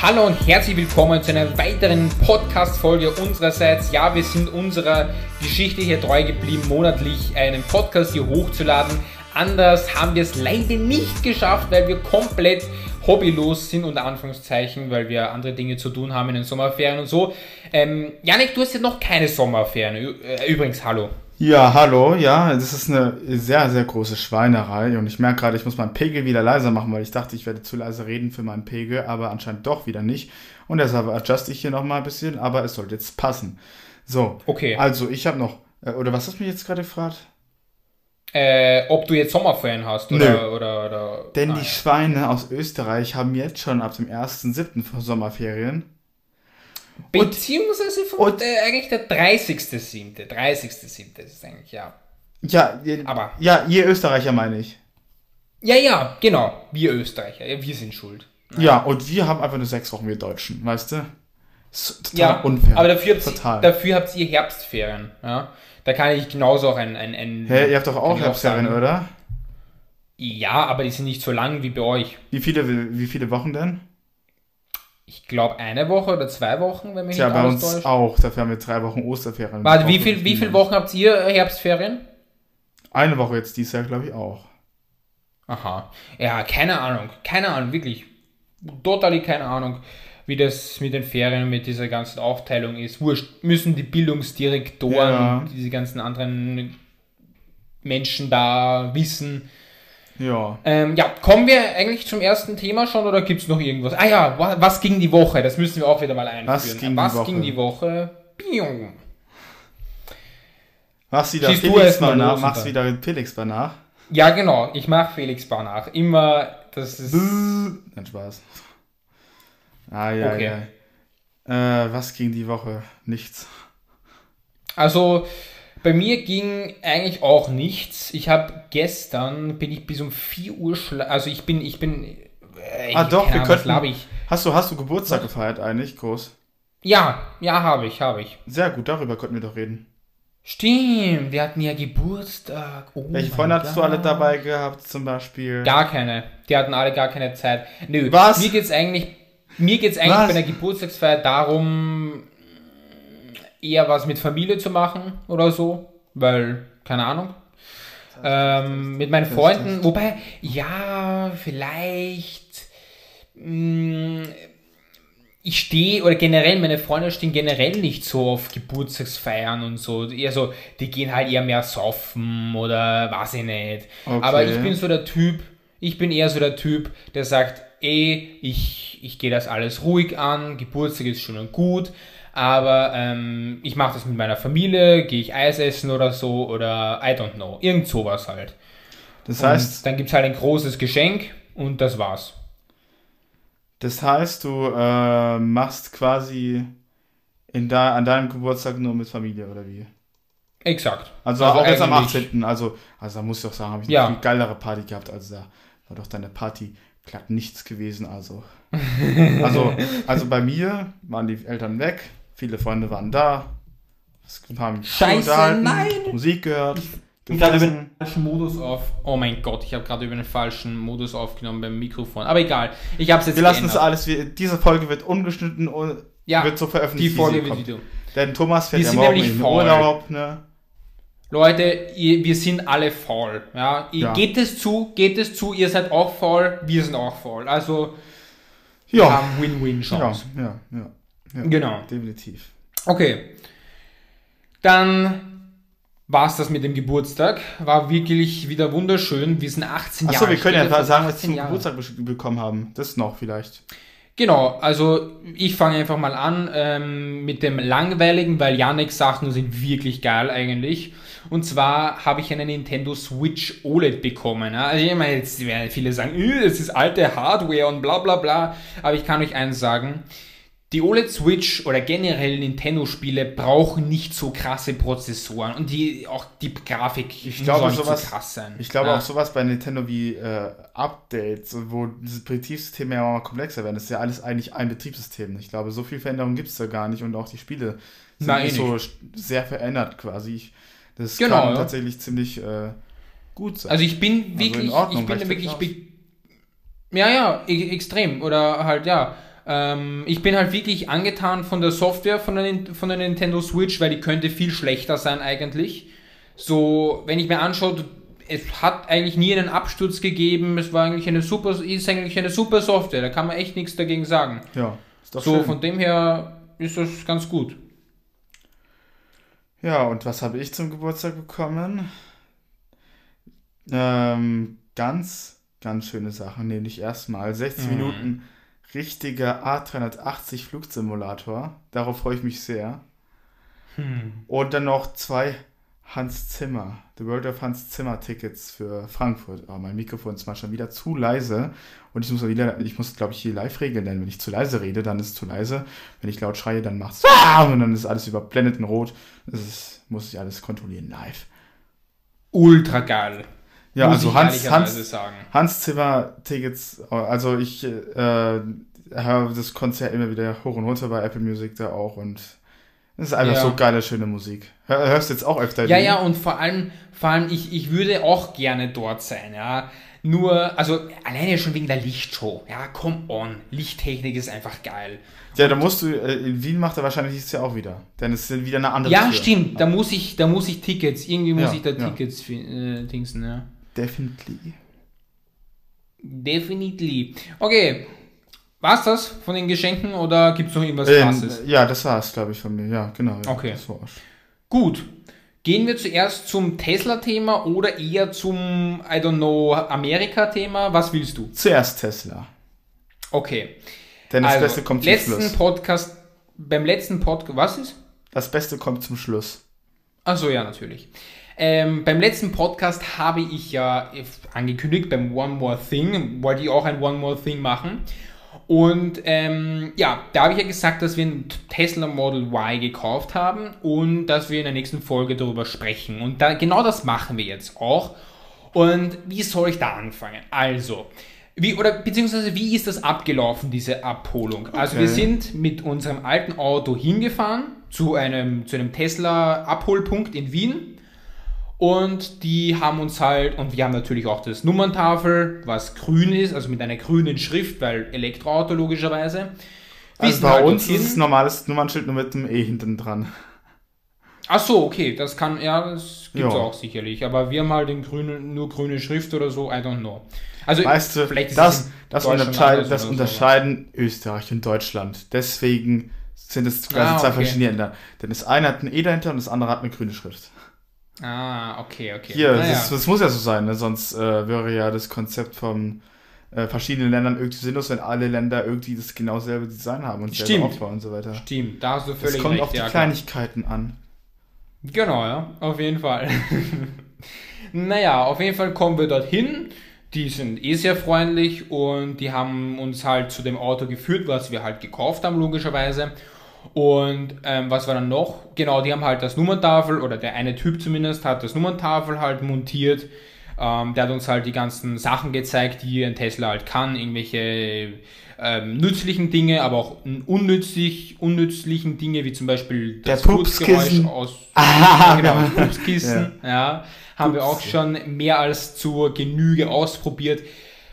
Hallo und herzlich willkommen zu einer weiteren Podcast-Folge unsererseits. Ja, wir sind unserer Geschichte hier treu geblieben, monatlich einen Podcast hier hochzuladen. Anders haben wir es leider nicht geschafft, weil wir komplett hobbylos sind, unter Anführungszeichen, weil wir andere Dinge zu tun haben in den Sommerferien und so. Ähm, Janik, du hast ja noch keine Sommerferien. Äh, übrigens, hallo. Ja, hallo, ja, das ist eine sehr, sehr große Schweinerei und ich merke gerade, ich muss meinen Pegel wieder leiser machen, weil ich dachte, ich werde zu leise reden für meinen Pegel, aber anscheinend doch wieder nicht. Und deshalb adjuste ich hier nochmal ein bisschen, aber es sollte jetzt passen. So, okay. Also, ich habe noch, äh, oder was hast du mich jetzt gerade gefragt? Äh, ob du jetzt Sommerferien hast oder, Nö. oder, oder Denn nein. die Schweine aus Österreich haben jetzt schon ab dem 1.7. Sommerferien. Beziehungsweise vom, und, äh, eigentlich der 30.7. 30.7. ist eigentlich, ja. Ja, ihr, aber. Ja, ihr Österreicher meine ich. Ja, ja, genau. Wir Österreicher. Wir sind schuld. Ja, ja und wir haben einfach nur sechs Wochen, wir Deutschen, weißt du? total ja, unfair. Aber dafür, total. dafür habt ihr Herbstferien. Ja? Da kann ich genauso auch ein. ein, ein Hä, ihr habt doch auch Herbstferien, oder? Ja, aber die sind nicht so lang wie bei euch. Wie viele, wie viele Wochen denn? Ich glaube, eine Woche oder zwei Wochen, wenn mich ja, nicht bei uns täuscht. auch. Dafür haben wir drei Wochen Osterferien. Warte, wie, viel, wie viele Wochen habt ihr Herbstferien? Eine Woche jetzt dieses Jahr, glaube ich, auch. Aha. Ja, keine Ahnung. Keine Ahnung, wirklich. Total keine Ahnung, wie das mit den Ferien, mit dieser ganzen Aufteilung ist. Wurscht, müssen die Bildungsdirektoren ja. diese ganzen anderen Menschen da wissen ja. Ähm, ja, kommen wir eigentlich zum ersten Thema schon oder gibt es noch irgendwas? Ah ja, was ging die Woche? Das müssen wir auch wieder mal einführen. Was ging, was die, Woche? ging die Woche? Pium. Machst wieder Schießt Felix mal nach? Machst wieder Felix mal nach? Ja, genau. Ich mache Felix Bar nach. Immer, das ist... Nein, Spaß. Ah, ja, okay. ja. Äh, was ging die Woche? Nichts. Also, bei mir ging eigentlich auch nichts. Ich habe gestern bin ich bis um 4 Uhr schla also ich bin ich bin äh, Ah doch, wir könnten ich. Hast du hast du Geburtstag was? gefeiert eigentlich groß? Ja, ja, habe ich, habe ich. Sehr gut, darüber könnten wir doch reden. Stimmt, wir hatten ja Geburtstag. Oh Welche Freunde hattest du alle dabei gehabt, zum Beispiel? Gar keine. Die hatten alle gar keine Zeit. Nö. Was? Mir geht's eigentlich, mir geht's eigentlich Was? bei einer Geburtstagsfeier darum, eher was mit Familie zu machen oder so, weil, keine Ahnung. Ähm, mit meinen Freunden, wobei, ja, vielleicht. Mh, mm, ich stehe, oder generell, meine Freunde stehen generell nicht so auf Geburtstagsfeiern und so. Eher so, die gehen halt eher mehr saufen oder weiß ich nicht. Okay. Aber ich bin so der Typ, ich bin eher so der Typ, der sagt, ey, ich, ich gehe das alles ruhig an, Geburtstag ist schön und gut, aber ähm, ich mache das mit meiner Familie, gehe ich Eis essen oder so oder I don't know, irgend sowas halt. Das heißt, und dann gibt es halt ein großes Geschenk und das war's. Das heißt, du äh, machst quasi in da, an deinem Geburtstag nur mit Familie oder wie? Exakt. Also, also auch jetzt am 18. Also, also da muss ich auch sagen, habe ich ja. eine viel geilere Party gehabt. Also da war doch deine Party glatt nichts gewesen. Also, also, also bei mir waren die Eltern weg, Viele Freunde waren da. Es haben Scheiße, nein! Musik gehört. Ich habe gerade über den falschen Modus auf. Oh mein Gott, ich habe gerade über den falschen Modus aufgenommen beim Mikrofon. Aber egal, ich habe es jetzt. Wir lassen es alles. Diese Folge wird ungeschnitten und ja, wird so veröffentlicht. Die Folge wird Video. Denn Thomas fährt ja morgen in Urlaub. Ne? Leute, ihr, wir sind alle faul. Ja? ja? Geht es zu, geht es zu, ihr seid auch faul, wir sind auch faul. Also, ja. wir haben Win-Win-Chance. Ja, ja, ja. Ja, genau. Definitiv. Okay. Dann war es das mit dem Geburtstag. War wirklich wieder wunderschön. Wir sind 18 Jahre Achso, wir können ja sagen, was wir zum Jahre. Geburtstag bekommen haben. Das noch vielleicht. Genau, also ich fange einfach mal an ähm, mit dem langweiligen, weil Yannicks Sachen sind wirklich geil eigentlich. Und zwar habe ich eine Nintendo Switch OLED bekommen. Also ich meine, jetzt werden viele sagen, es ist alte Hardware und bla bla bla. Aber ich kann euch eins sagen, die OLED Switch oder generell Nintendo-Spiele brauchen nicht so krasse Prozessoren und die auch die Grafik ich glaube, sowas, so krass sein. Ich glaube ja. auch sowas bei Nintendo wie äh, Updates, wo diese Betriebssysteme ja auch komplexer werden. Das ist ja alles eigentlich ein Betriebssystem. Ich glaube, so viel Veränderung gibt es da gar nicht und auch die Spiele sind Nein, nicht so sehr verändert quasi. Ich, das genau, kann ja. tatsächlich ziemlich äh, gut sein. Also ich bin wirklich, also Ordnung, ich bin wirklich, ja, ja, e extrem oder halt ja Ähm, ich bin halt wirklich angetan von der Software von der, von der Nintendo Switch, weil die könnte viel schlechter sein eigentlich. So, wenn ich mir anschaue, es hat eigentlich nie einen Absturz gegeben. Es war eigentlich eine super, ist eigentlich eine super Software. Da kann man echt nichts dagegen sagen. Ja, ist doch so schön. von dem her ist das ganz gut. Ja, und was habe ich zum Geburtstag bekommen? Ähm, ganz, ganz schöne Sachen. Nämlich erstmal 60 mhm. Minuten richtiger A380 Flugsimulator. Darauf freue ich mich sehr. Hm. Und dann noch zwei Hans Zimmer, The World of Hans Zimmer Tickets für Frankfurt. Oh, mein Mikrofon ist mal schon wieder zu leise und ich muss wieder, ich muss glaube ich hier live regeln, denn wenn ich zu leise rede, dann ist es zu leise. Wenn ich laut schreie, dann macht es und dann ist alles überblendet in Rot. Das ist, muss ich alles kontrollieren live. Ultra geil. Ja, Muss also Hans, Hans, Hans Zimmer Tickets, also ich äh, höre das Konzert immer wieder hoch und runter bei Apple Music da auch und es ist einfach ja. so geile, schöne Musik. Hörst du jetzt auch öfter? Ja, die? ja, und vor allem, vor allem ich, ich würde auch gerne dort sein, ja. Nur, also alleine schon wegen der Lichtshow. Ja, come on. Lichttechnik ist einfach geil. Ja, da musst du, äh, in Wien macht er wahrscheinlich dieses Jahr auch wieder. Denn es ist wieder eine andere Ja, Tür. stimmt. Da muss ich, da muss ich Tickets, irgendwie muss ja, ich da ja. Tickets äh, dingsen, ja. Definitely. Definitely. Okay. War's das von den Geschenken oder gibt es noch irgendwas ähm, krasses? Ja, das war's, glaube ich, von mir. Ja, genau. Ja, okay. Gut. Gehen wir zuerst zum Tesla-Thema oder eher zum, I don't know, Amerika-Thema? Was willst du? Zuerst Tesla. Okay. Denn das also, Beste kommt zum letzten Schluss. Podcast, beim letzten Podcast, was ist? Das Beste kommt zum Schluss. Achso, ja, natürlich. Ähm, beim letzten Podcast habe ich ja angekündigt, beim One More Thing, wollte ich auch ein One More Thing machen. Und ähm, ja, da habe ich ja gesagt, dass wir ein Tesla Model Y gekauft haben und dass wir in der nächsten Folge darüber sprechen. Und da, genau das machen wir jetzt auch. Und wie soll ich da anfangen? Also, wie, oder beziehungsweise wie ist das abgelaufen, diese Abholung? Okay. Also wir sind mit unserem alten Auto hingefahren zu einem, zu einem Tesla-Abholpunkt in Wien und die haben uns halt, und wir haben natürlich auch das Nummerntafel, was grün ist, also mit einer grünen Schrift, weil Elektroauto logischerweise. Also bei halt uns ist es normales Nummernschild nur mit dem E hinten dran. Ach so, okay, das kann, ja, das gibt es auch sicherlich. Aber wir haben halt den grünen, nur grüne Schrift oder so, I don't know. Also, weißt du, vielleicht ist das, das, unterscheid, das unterscheiden so. Österreich und Deutschland. Deswegen sind es quasi ah, zwei verschiedene Länder. Denn das eine hat ein E dahinter und das andere hat eine grüne Schrift. Ah, okay, okay. Hier, naja. das, das, muss ja so sein, ne? sonst äh, wäre ja das Konzept von äh, verschiedenen Ländern irgendwie sinnlos, wenn alle Länder irgendwie das genau selbe Design haben und selber Aufbau und so weiter. Stimmt, da hast du völlig recht. Es kommt recht, auf die ja, Kleinigkeiten klar. an. Genau, ja, auf jeden Fall. naja, auf jeden Fall kommen wir dorthin. Die sind eh sehr freundlich und die haben uns halt zu dem Auto geführt, was wir halt gekauft haben, logischerweise. Und ähm, was war dann noch? Genau, die haben halt das Nummerntafel, oder der eine Typ zumindest hat das Nummerntafel halt montiert. Ähm, der hat uns halt die ganzen Sachen gezeigt, die ein Tesla halt kann, irgendwelche ähm, nützlichen Dinge, aber auch unnützlich, unnützlichen Dinge, wie zum Beispiel das Putzgeräusch aus ah, genau, Pupskissen, ja. ja haben Pups. wir auch schon mehr als zur Genüge ausprobiert.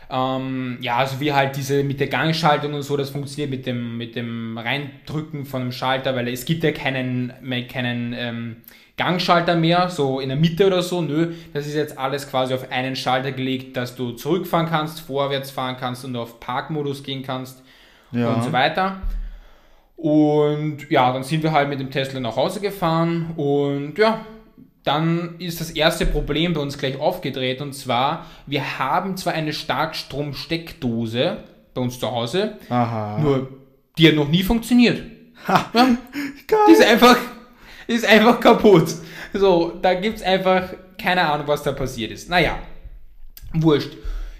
Ähm, ja, also wie halt diese mit der Gangschaltung und so, das funktioniert mit dem, mit dem Reindrücken von dem Schalter, weil es gibt ja keinen, keinen ähm, Gangschalter mehr, so in der Mitte oder so. Nö, das ist jetzt alles quasi auf einen Schalter gelegt, dass du zurückfahren kannst, vorwärts fahren kannst und auf Parkmodus gehen kannst ja. und so weiter. Und ja, dann sind wir halt mit dem Tesla nach Hause gefahren und ja, dann ist das erste Problem bei uns gleich aufgedreht und zwar, wir haben zwar eine Starkstromsteckdose bei uns zu Hause, Aha. nur die hat noch nie funktioniert. Ha, die ist einfach, ist einfach kaputt. So, da gibt es einfach keine Ahnung, was da passiert ist. Naja, wurscht.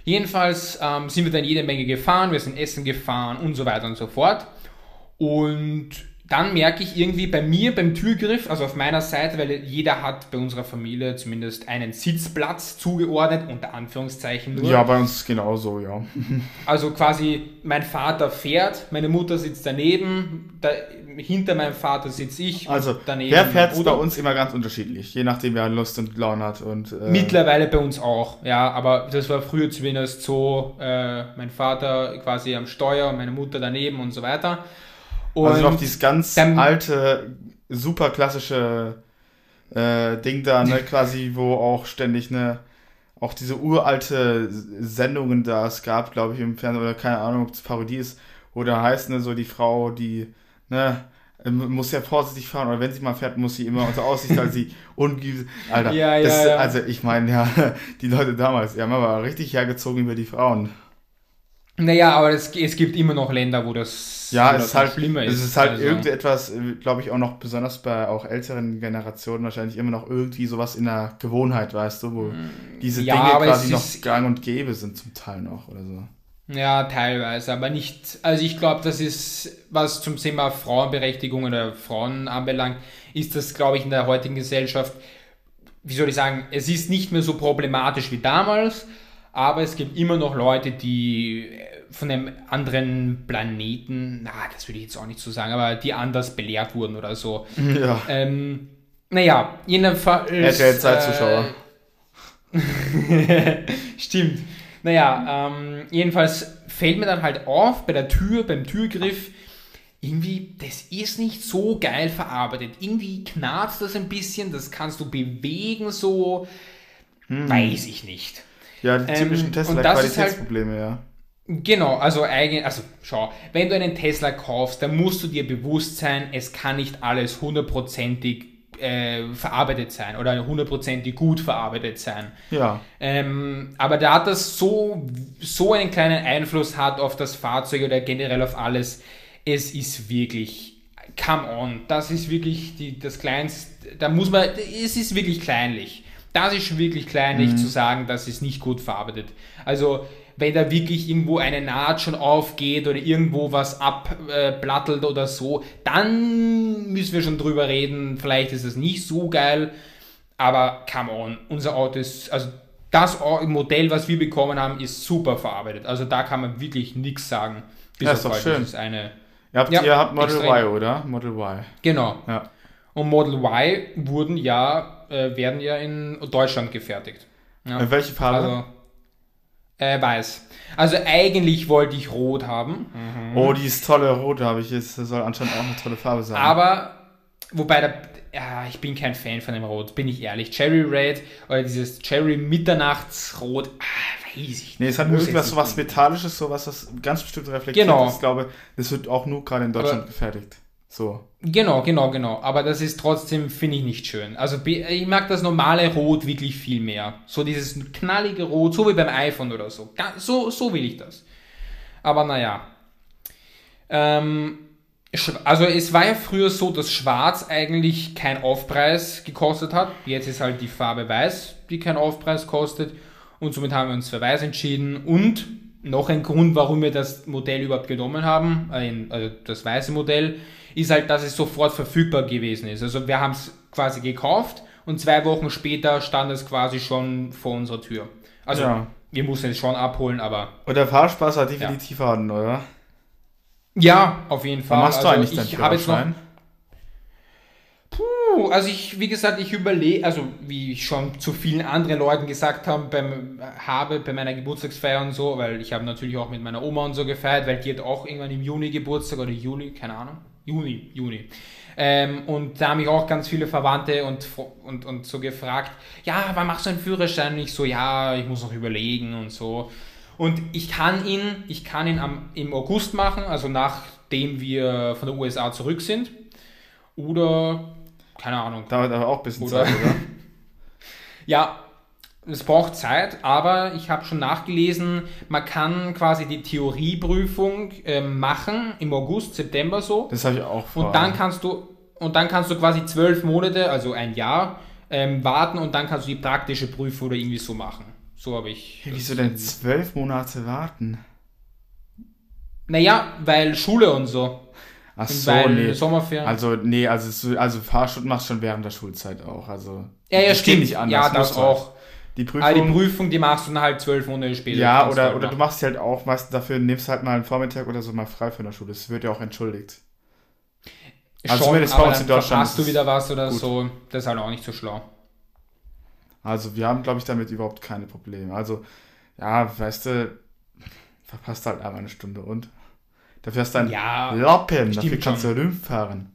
Jedenfalls ähm, sind wir dann jede Menge gefahren, wir sind essen gefahren und so weiter und so fort. Und dann merke ich irgendwie bei mir beim Türgriff, also auf meiner Seite, weil jeder hat bei unserer Familie zumindest einen Sitzplatz zugeordnet, unter Anführungszeichen nur. Ja, bei uns ist genauso, ja. Also quasi mein Vater fährt, meine Mutter sitzt daneben, da, hinter meinem Vater sitze ich. Also daneben wer fährt bei uns immer ganz unterschiedlich, je nachdem wer Lust und Laune hat. Und, äh Mittlerweile bei uns auch, ja, aber das war früher zumindest so, äh, mein Vater quasi am Steuer meine Mutter daneben und so weiter. Und also noch dieses ganz dann, alte, super klassische äh, Ding da, ne, quasi, wo auch ständig ne, auch diese uralte Sendungen da es gab, glaube ich, im Fernsehen, oder keine Ahnung, ob es Parodie ist, wo da heißt, ne, so die Frau, die, ne, muss ja vorsichtig fahren, oder wenn sie mal fährt, muss sie immer unter Aussicht, weil sie ungeübt, Alter, ja, das, ja, ja. also ich meine, ja, die Leute damals, die haben aber richtig hergezogen über die Frauen. Naja, aber es, es gibt immer noch Länder, wo das, ja, wo es, ist halt, schlimmer ist. Es ist halt also. irgendetwas, glaube ich, auch noch besonders bei auch älteren Generationen wahrscheinlich immer noch irgendwie sowas in der Gewohnheit, weißt du, wo mm, diese ja, Dinge quasi noch gang und gäbe sind zum Teil noch oder so. Ja, teilweise, aber nicht, also ich glaube, das ist, was zum Thema Frauenberechtigung oder Frauen anbelangt, ist das, glaube ich, in der heutigen Gesellschaft, wie soll ich sagen, es ist nicht mehr so problematisch wie damals, aber es gibt immer noch Leute, die äh, von einem anderen Planeten, na, das würde ich jetzt auch nicht so sagen, aber die anders belehrt wurden oder so. Ja. Ähm, naja, jedenfalls. RTL-Zeitzuschauer. Äh, Stimmt. Naja, ähm, jedenfalls fällt mir dann halt auf bei der Tür, beim Türgriff, irgendwie, das ist nicht so geil verarbeitet. Irgendwie knarzt das ein bisschen, das kannst du bewegen so. Hm. Weiß ich nicht. Ja, die typischen ähm, Tesla-Qualitätsprobleme, halt, ja. Genau, also eigentlich, also schau, wenn du einen Tesla kaufst, dann musst du dir bewusst sein, es kann nicht alles hundertprozentig äh, verarbeitet sein oder hundertprozentig gut verarbeitet sein. Ja. Ähm, aber da das so, so einen kleinen Einfluss hat auf das Fahrzeug oder generell auf alles, es ist wirklich, come on, das ist wirklich die, das Kleinste, da muss man, es ist wirklich kleinlich das ist wirklich kleinlich mhm. zu sagen, das ist nicht gut verarbeitet. Also wenn da wirklich irgendwo eine Naht schon aufgeht oder irgendwo was abplattelt äh, oder so, dann müssen wir schon drüber reden. Vielleicht ist es nicht so geil, aber come on, unser Auto ist, also das Modell, was wir bekommen haben, ist super verarbeitet. Also da kann man wirklich nichts sagen. Bis ja, ist doch schön. Das ist eine, ihr habt, ja, ihr habt Model extrem. Y, oder? Model Y. Genau. Ja. Und Model Y wurden ja, äh, werden ja in Deutschland gefertigt. Ja. Welche Farbe? Also, äh, weiß. Also eigentlich wollte ich rot haben. Mhm. Oh, die ist tolle rot habe ich jetzt. Das soll anscheinend auch eine tolle Farbe sein. Aber, wobei der, ja, ich bin kein Fan von dem Rot, bin ich ehrlich. Cherry Red oder dieses Cherry Mitternachtsrot, ah, weiß ich nicht. Nee, es hat irgendwas so was Metallisches, so was das ganz bestimmt reflektiert genau. ist. Ich glaube, das wird auch nur gerade in Deutschland Aber, gefertigt. So. Genau, genau, genau. Aber das ist trotzdem, finde ich, nicht schön. Also ich mag das normale Rot wirklich viel mehr. So dieses knallige Rot, so wie beim iPhone oder so. So, so will ich das. Aber naja. Ähm, also es war ja früher so, dass Schwarz eigentlich kein Aufpreis gekostet hat. Jetzt ist halt die Farbe Weiß, die kein Aufpreis kostet. Und somit haben wir uns für Weiß entschieden. Und noch ein Grund, warum wir das Modell überhaupt genommen haben, also das weiße Modell, ist halt, dass es sofort verfügbar gewesen ist. Also wir haben es quasi gekauft und zwei Wochen später stand es quasi schon vor unserer Tür. Also ja. wir mussten es schon abholen, aber. Und der Fahrspaß hat definitiv ja. hatten, oder? Ja, auf jeden Fall. Was machst du also eigentlich ich habe jetzt noch. Puh, also ich, wie gesagt, ich überlege, also wie ich schon zu vielen anderen Leuten gesagt habe, beim, habe bei meiner Geburtstagsfeier und so, weil ich habe natürlich auch mit meiner Oma und so gefeiert, weil die hat auch irgendwann im Juni Geburtstag oder Juli, keine Ahnung. Juni, Juni. Ähm, und da haben mich auch ganz viele Verwandte und, und, und so gefragt, ja, wann machst du einen Führerschein? Und ich so, ja, ich muss noch überlegen und so. Und ich kann ihn, ich kann ihn am, im August machen, also nachdem wir von der USA zurück sind. Oder, keine Ahnung. Dauert aber auch ein bisschen oder, Zeit, oder? ja, es braucht Zeit, aber ich habe schon nachgelesen, man kann quasi die Theorieprüfung äh, machen im August, September so. Das habe ich auch vor. Und dann kannst du und dann kannst du quasi zwölf Monate, also ein Jahr, ähm, warten und dann kannst du die praktische Prüfung oder irgendwie so machen. So habe ich. Wieso denn zwölf Monate warten? Naja, weil Schule und so. Ach so, nee. Sommerferien. Also, nee, also, also Fahrstunden machst du schon während der Schulzeit auch. Also, ja, ja, stimmt. Nicht anders, ja, das auch. Die Prüfung, Aber die Prüfung, die machst du dann halt zwölf Monate später. Ja, oder, halt oder du machst sie halt auch, meistens dafür nimmst halt mal einen Vormittag oder so mal frei von der Schule. Das wird ja auch entschuldigt. Also Schon, zumindest bei uns in Deutschland. Hast du wieder was oder gut. so, das ist halt auch nicht so schlau. Also wir haben, glaube ich, damit überhaupt keine Probleme. Also, ja, weißt du, verpasst halt einmal eine Stunde und dafür hast du ein ja, Lappen, dafür kannst schon. du rumfahren.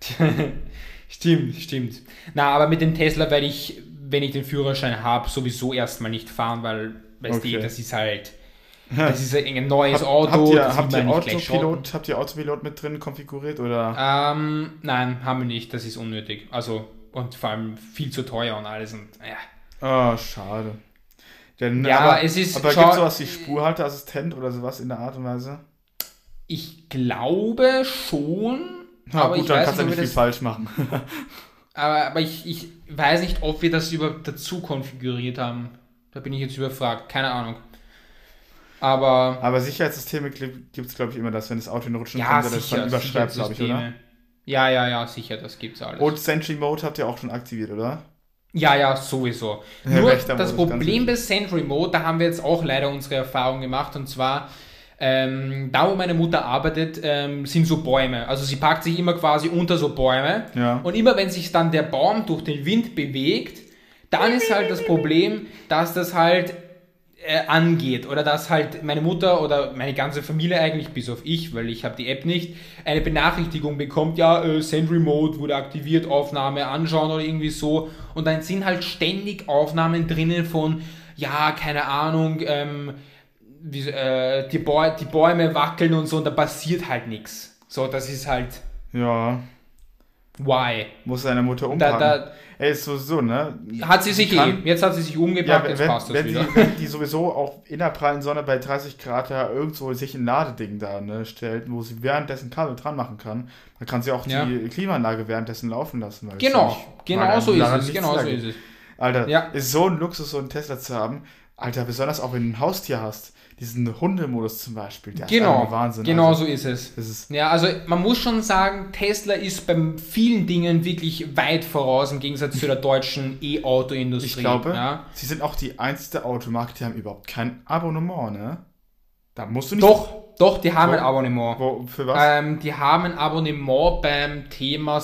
stimmt, stimmt. Na, aber mit dem Tesla werde ich wenn ich den Führerschein habe, sowieso erstmal nicht fahren, weil, weißt okay. du, das ist halt. Das ist ein neues Hab, Auto. Habt ihr, habt ihr Autopilot, habt ihr Autopilot mit drin konfiguriert oder? Ähm, nein, haben wir nicht. Das ist unnötig. Also und vor allem viel zu teuer und alles und ja. Oh, schade. Denn, ja, aber, es ist. Aber gibt es sowas wie Spurhalteassistent oder sowas in der Art und Weise? Ich glaube schon. Ja, aber gut, dann kannst du nicht viel falsch machen. aber, aber ich, ich weiß nicht, ob wir das überhaupt dazu konfiguriert haben. Da bin ich jetzt überfragt. Keine Ahnung. Aber. Aber Sicherheitssysteme gibt es, glaube ich, immer, dass wenn das Auto in Rutschen ja, kommt, das dann überschreibt, glaube ich, oder? Ja, ja, ja, sicher, das gibt's alles. Und Sentry Mode habt ihr auch schon aktiviert, oder? Ja, ja, sowieso. Ja, Nur das Problem bei Sentry Mode, da haben wir jetzt auch leider unsere Erfahrung gemacht und zwar ähm, da, wo meine Mutter arbeitet, ähm, sind so Bäume. Also sie packt sich immer quasi unter so Bäume. Ja. Und immer wenn sich dann der Baum durch den Wind bewegt, dann ist halt das Problem, dass das halt äh, angeht oder dass halt meine Mutter oder meine ganze Familie eigentlich, bis auf ich, weil ich habe die App nicht, eine Benachrichtigung bekommt, ja, äh, Send Remote wurde aktiviert, Aufnahme anschauen oder irgendwie so. Und dann sind halt ständig Aufnahmen drinnen von, ja, keine Ahnung, ähm, wie, äh, die, Bäu die Bäume wackeln und so und da passiert halt nichts. So, das ist halt. Ja. Why? Muss seine Mutter umpacken. Da, da, Ey, ist so, ne? Hat sie sich kann, eh. Jetzt hat sie sich umgepackt, ja, jetzt wenn, passt das wenn wieder. Die, wenn die sowieso auch in der prallen Sonne bei 30 Grad ja irgendwo sich ein Ladeding da ne, stellt, wo sie währenddessen Kabel dran machen kann, dann kann sie auch ja. die Klimaanlage währenddessen laufen lassen. genau, genau so ist es. Genau so ist es. Alter, ja. ist so ein Luxus, so einen Tesla zu haben. Alter, besonders auch wenn du ein Haustier hast diesen Hundemodus zum Beispiel. Der genau, ist Wahnsinn. Genau also, so ist es. Ist ja, also man muss schon sagen, Tesla ist bei vielen Dingen wirklich weit voraus im Gegensatz zu der deutschen E-Auto-Industrie. Ich glaube, ja. sie sind auch die einzige Automarke, die haben überhaupt kein Abonnement, ne? Da musst du nicht. Doch, doch, die haben wo, ein Abonnement. Wo, für was? Ähm, die haben ein Abonnement beim Thema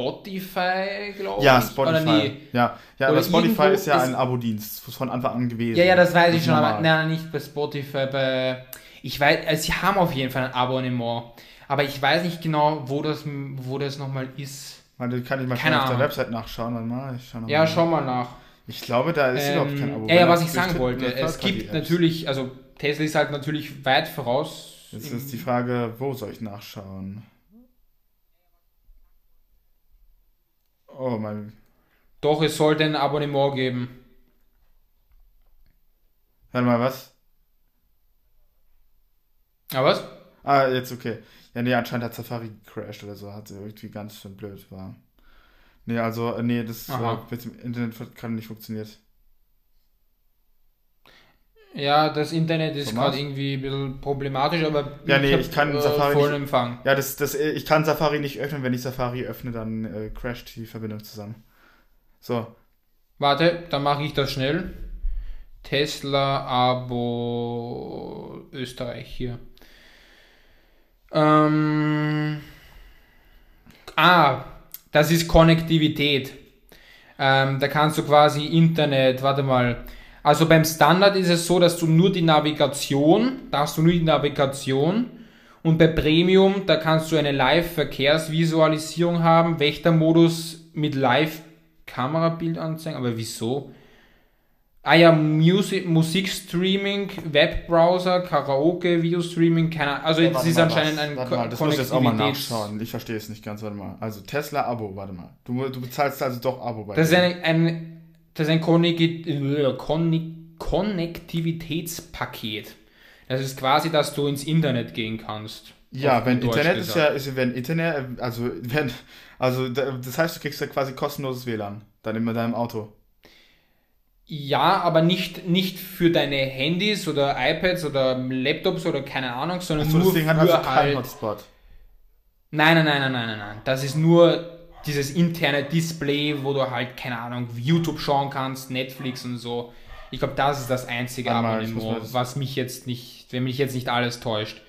Spotify, glaube ich. Ja, Spotify. Nee. Ja, ja aber Spotify ist ja ein Abo-Dienst von Anfang an gewesen. Ja, ja, das weiß ich schon, normal. aber nein, nicht bei Spotify, bei. Ich weiß, also sie haben auf jeden Fall ein Abonnement. Aber ich weiß nicht genau, wo das, wo das nochmal ist. Warte, kann ich mal Keine auf der Website nachschauen. Dann mal. Ich schau noch ja, mal schau mal nach. Ich glaube, da ist ähm, überhaupt kein Abo. Ja, ja was ich sagen wollte. Es gibt natürlich, also Tesla ist halt natürlich weit voraus. Jetzt ist die Frage, wo soll ich nachschauen? Oh mein. Doch, es sollte ein Abonnement geben. Warte mal, was? Ah, was? Ah, jetzt okay. Ja, nee, anscheinend hat Safari gecrashed oder so. Hat sie irgendwie ganz schön blöd war. Nee, also, äh, nee, das äh, mit dem Internet kann nicht funktioniert. Ja, das Internet ist gerade irgendwie ein bisschen problematisch, aber ja, nee, ich, kann äh, Safari vollen nicht, Empfang. Ja, das, das, ich kann Safari nicht öffnen. Wenn ich Safari öffne, dann äh, crasht die Verbindung zusammen. So. Warte, dann mache ich das schnell. Tesla Abo Österreich hier. Ähm, ah, das ist Konnektivität. Ähm, da kannst du quasi Internet, warte mal, also beim Standard ist es so, dass du nur die Navigation, da hast du nur die Navigation und bei Premium, da kannst du eine Live-Verkehrsvisualisierung haben, Wächtermodus mit Live-Kamerabild anzeigen, aber wieso? Ah ja, Musik, Musikstreaming, Webbrowser, Karaoke, Videostreaming, keine Ahnung. Also ja, es ist anscheinend ein warte mal, Das muss ich jetzt auch mal nachschauen. Ich verstehe es nicht ganz, warte mal. Also Tesla-Abo, warte mal. Du, du bezahlst also doch Abo bei Das ist ein, ein das ist ein Konnektivitätspaket. Das ist quasi, dass du ins Internet gehen kannst. Ja, wenn Internet ist ja, ist, wenn Internet, also wenn, also das heißt, du kriegst ja quasi kostenloses WLAN dann in deinem Auto. Ja, aber nicht, nicht für deine Handys oder iPads oder Laptops oder keine Ahnung, sondern so, nur für also halt. Hotspot. Nein, nein, nein, nein, nein, nein, nein. Das ist nur dieses interne Display, wo du halt, keine Ahnung, YouTube schauen kannst, Netflix und so. Ich glaube, das ist das einzige Abonnement, was mich jetzt nicht, wenn mich jetzt nicht alles täuscht.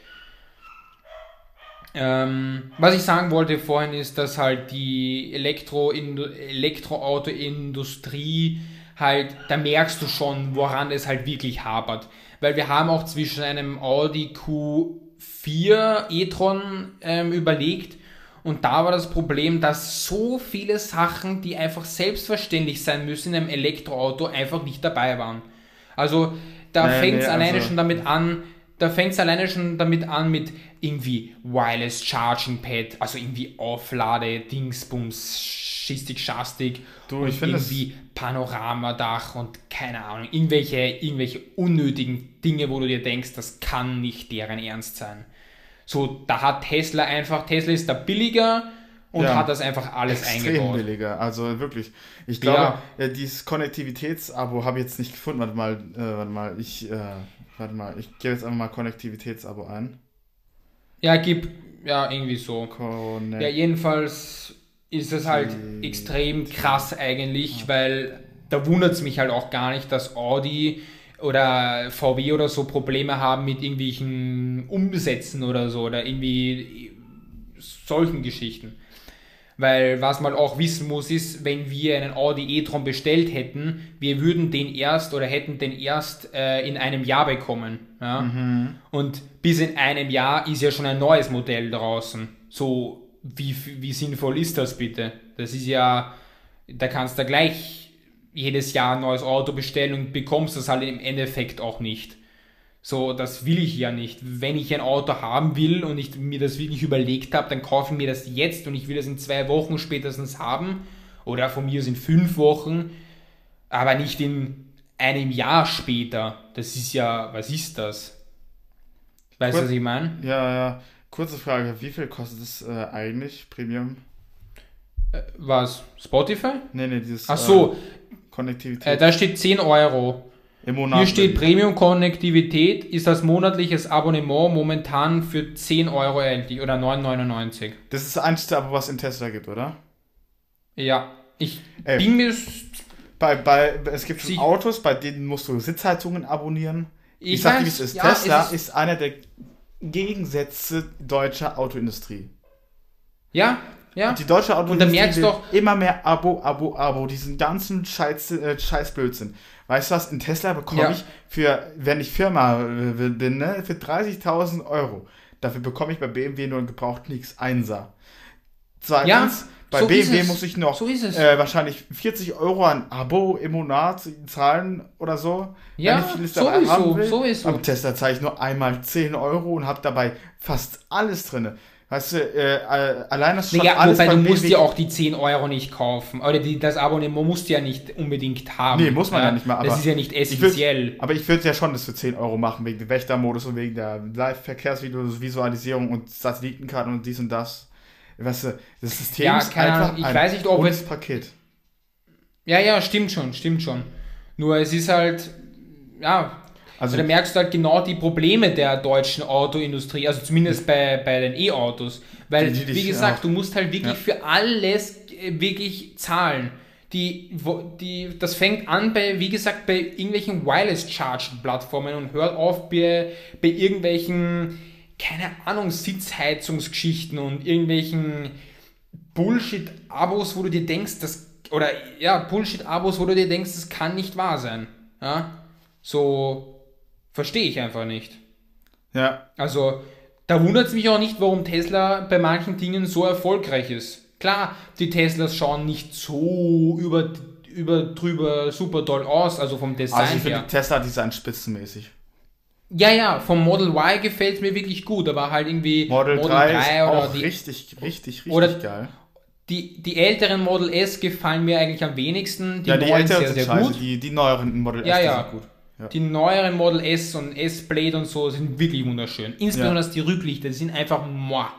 Ähm, was ich sagen wollte vorhin ist, dass halt die Elektro Elektroautoindustrie halt, da merkst du schon, woran es halt wirklich hapert. Weil wir haben auch zwischen einem Audi Q4 e-tron ähm, überlegt und da war das Problem, dass so viele Sachen, die einfach selbstverständlich sein müssen in einem Elektroauto, einfach nicht dabei waren. Also da nee, fängt es nee, alleine also, schon damit an, da fängt es alleine schon damit an mit irgendwie Wireless Charging Pad, also irgendwie Auflade, Dingsbums, Schistik, Schastik du, und irgendwie Panoramadach und keine Ahnung, irgendwelche, irgendwelche unnötigen Dinge, wo du dir denkst, das kann nicht deren Ernst sein. So, da hat Tesla einfach, Tesla ist da billiger und ja, hat das einfach alles extrem eingebaut. billiger, also wirklich. Ich glaube, ja. dieses Konnektivitätsabo habe ich jetzt nicht gefunden. Warte mal, äh, warte mal, ich, äh, warte mal, ich gebe jetzt einfach mal Konnektivitätsabo ein. Ja, gib, ja, irgendwie so. Connect ja, jedenfalls ist es halt extrem krass eigentlich, weil da wundert es mich halt auch gar nicht, dass Audi oder VW oder so Probleme haben mit irgendwelchen Umsätzen oder so oder irgendwie solchen Geschichten. Weil was man auch wissen muss, ist, wenn wir einen Audi e-tron bestellt hätten, wir würden den erst oder hätten den erst äh, in einem Jahr bekommen. Ja? Mhm. Und bis in einem Jahr ist ja schon ein neues Modell draußen. So, wie, wie sinnvoll ist das bitte? Das ist ja, da kannst du gleich jedes Jahr ein neues Auto bestellen und bekommst das halt im Endeffekt auch nicht. So, das will ich ja nicht. Wenn ich ein Auto haben will und ich mir das wirklich überlegt habe, dann kaufe ich mir das jetzt und ich will das in zwei Wochen spätestens haben. Oder von mir sind fünf Wochen, aber nicht in einem Jahr später. Das ist ja, was ist das? Weißt du, was ich meine? Ja, ja. Kurze Frage, wie viel kostet es äh, eigentlich, Premium? Äh, was? Spotify? Nee, nee, dieses. Ach so. Äh, Konnektivität. Äh, da steht 10 Euro. Im Monat. Hier steht Premium-Konnektivität ist das monatliches Abonnement momentan für 10 Euro erhältlich oder 9,99. Das ist das einzige Abo, was in Tesla gibt, oder? Ja. Ich Ey, bin mir. Bei, bei, es gibt schon Autos, bei denen musst du Sitzheizungen abonnieren. Ich, ich sag dir, wie es ist. Ja, Tesla ist, ist einer der Gegensätze deutscher Autoindustrie. Ja, ja. Und die deutsche Autoindustrie doch immer mehr Abo, Abo, Abo, diesen ganzen Scheiß, äh, Scheißblödsinn. Weißt du was, in Tesla bekomme ja. ich für, wenn ich Firma äh, bin, ne, für 30.000 Euro. Dafür bekomme ich bei BMW nur gebraucht nichts Einser. Zweitens, ja, bei so BMW muss ich noch so äh, wahrscheinlich 40 Euro an Abo im Monat zahlen oder so. Ja, wenn ich sowieso, haben will. sowieso. Am Tesla zahle ich nur einmal 10 Euro und habe dabei fast alles drin. Weißt du, äh, äh, allein das schon naja, alles wobei du musst ja auch die 10 Euro nicht kaufen. Oder die, das Abonnement musst du ja nicht unbedingt haben. Nee, muss man ja, ja nicht mal. Aber das ist ja nicht essentiell. Ich aber ich würde ja schon das für 10 Euro machen, wegen dem Wächtermodus und wegen der Live-Verkehrsvisualisierung und Satellitenkarten und dies und das. Weißt du, das System ja, ist einfach Ahnung, ich ein weiß nicht, ob es Paket. Ja, ja, stimmt schon, stimmt schon. Nur es ist halt, ja, also, da merkst du halt genau die Probleme der deutschen Autoindustrie, also zumindest bei, bei den E-Autos. Weil, die, die, wie gesagt, ja. du musst halt wirklich ja. für alles äh, wirklich zahlen. Die, wo, die, das fängt an bei, wie gesagt, bei irgendwelchen Wireless-Charging-Plattformen und hört auf bei, bei irgendwelchen, keine Ahnung, Sitzheizungsgeschichten und irgendwelchen Bullshit-Abos, wo du dir denkst, das, oder ja, Bullshit-Abos, wo du dir denkst, das kann nicht wahr sein. Ja? So, Verstehe ich einfach nicht. Ja. Also, da wundert es mich auch nicht, warum Tesla bei manchen Dingen so erfolgreich ist. Klar, die Teslas schauen nicht so über, über drüber super toll aus, also vom Design also ich finde Tesla Design spitzenmäßig. Ja, ja, vom Model Y gefällt es mir wirklich gut, aber halt irgendwie Model, Model 3, 3 oder die, richtig, richtig, richtig oder geil. Die, die älteren Model S gefallen mir eigentlich am wenigsten. Die ja, die älteren sehr, sehr scheiße, gut. Die, die neueren Model ja, S ja. sind gut. Ja. Die neueren Model S und S-Blade und so sind wirklich wunderschön. Insbesondere ja. die Rücklichter, die sind einfach muah.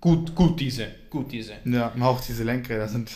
gut, gut diese, gut diese. Ja, auch diese Lenkräder sind.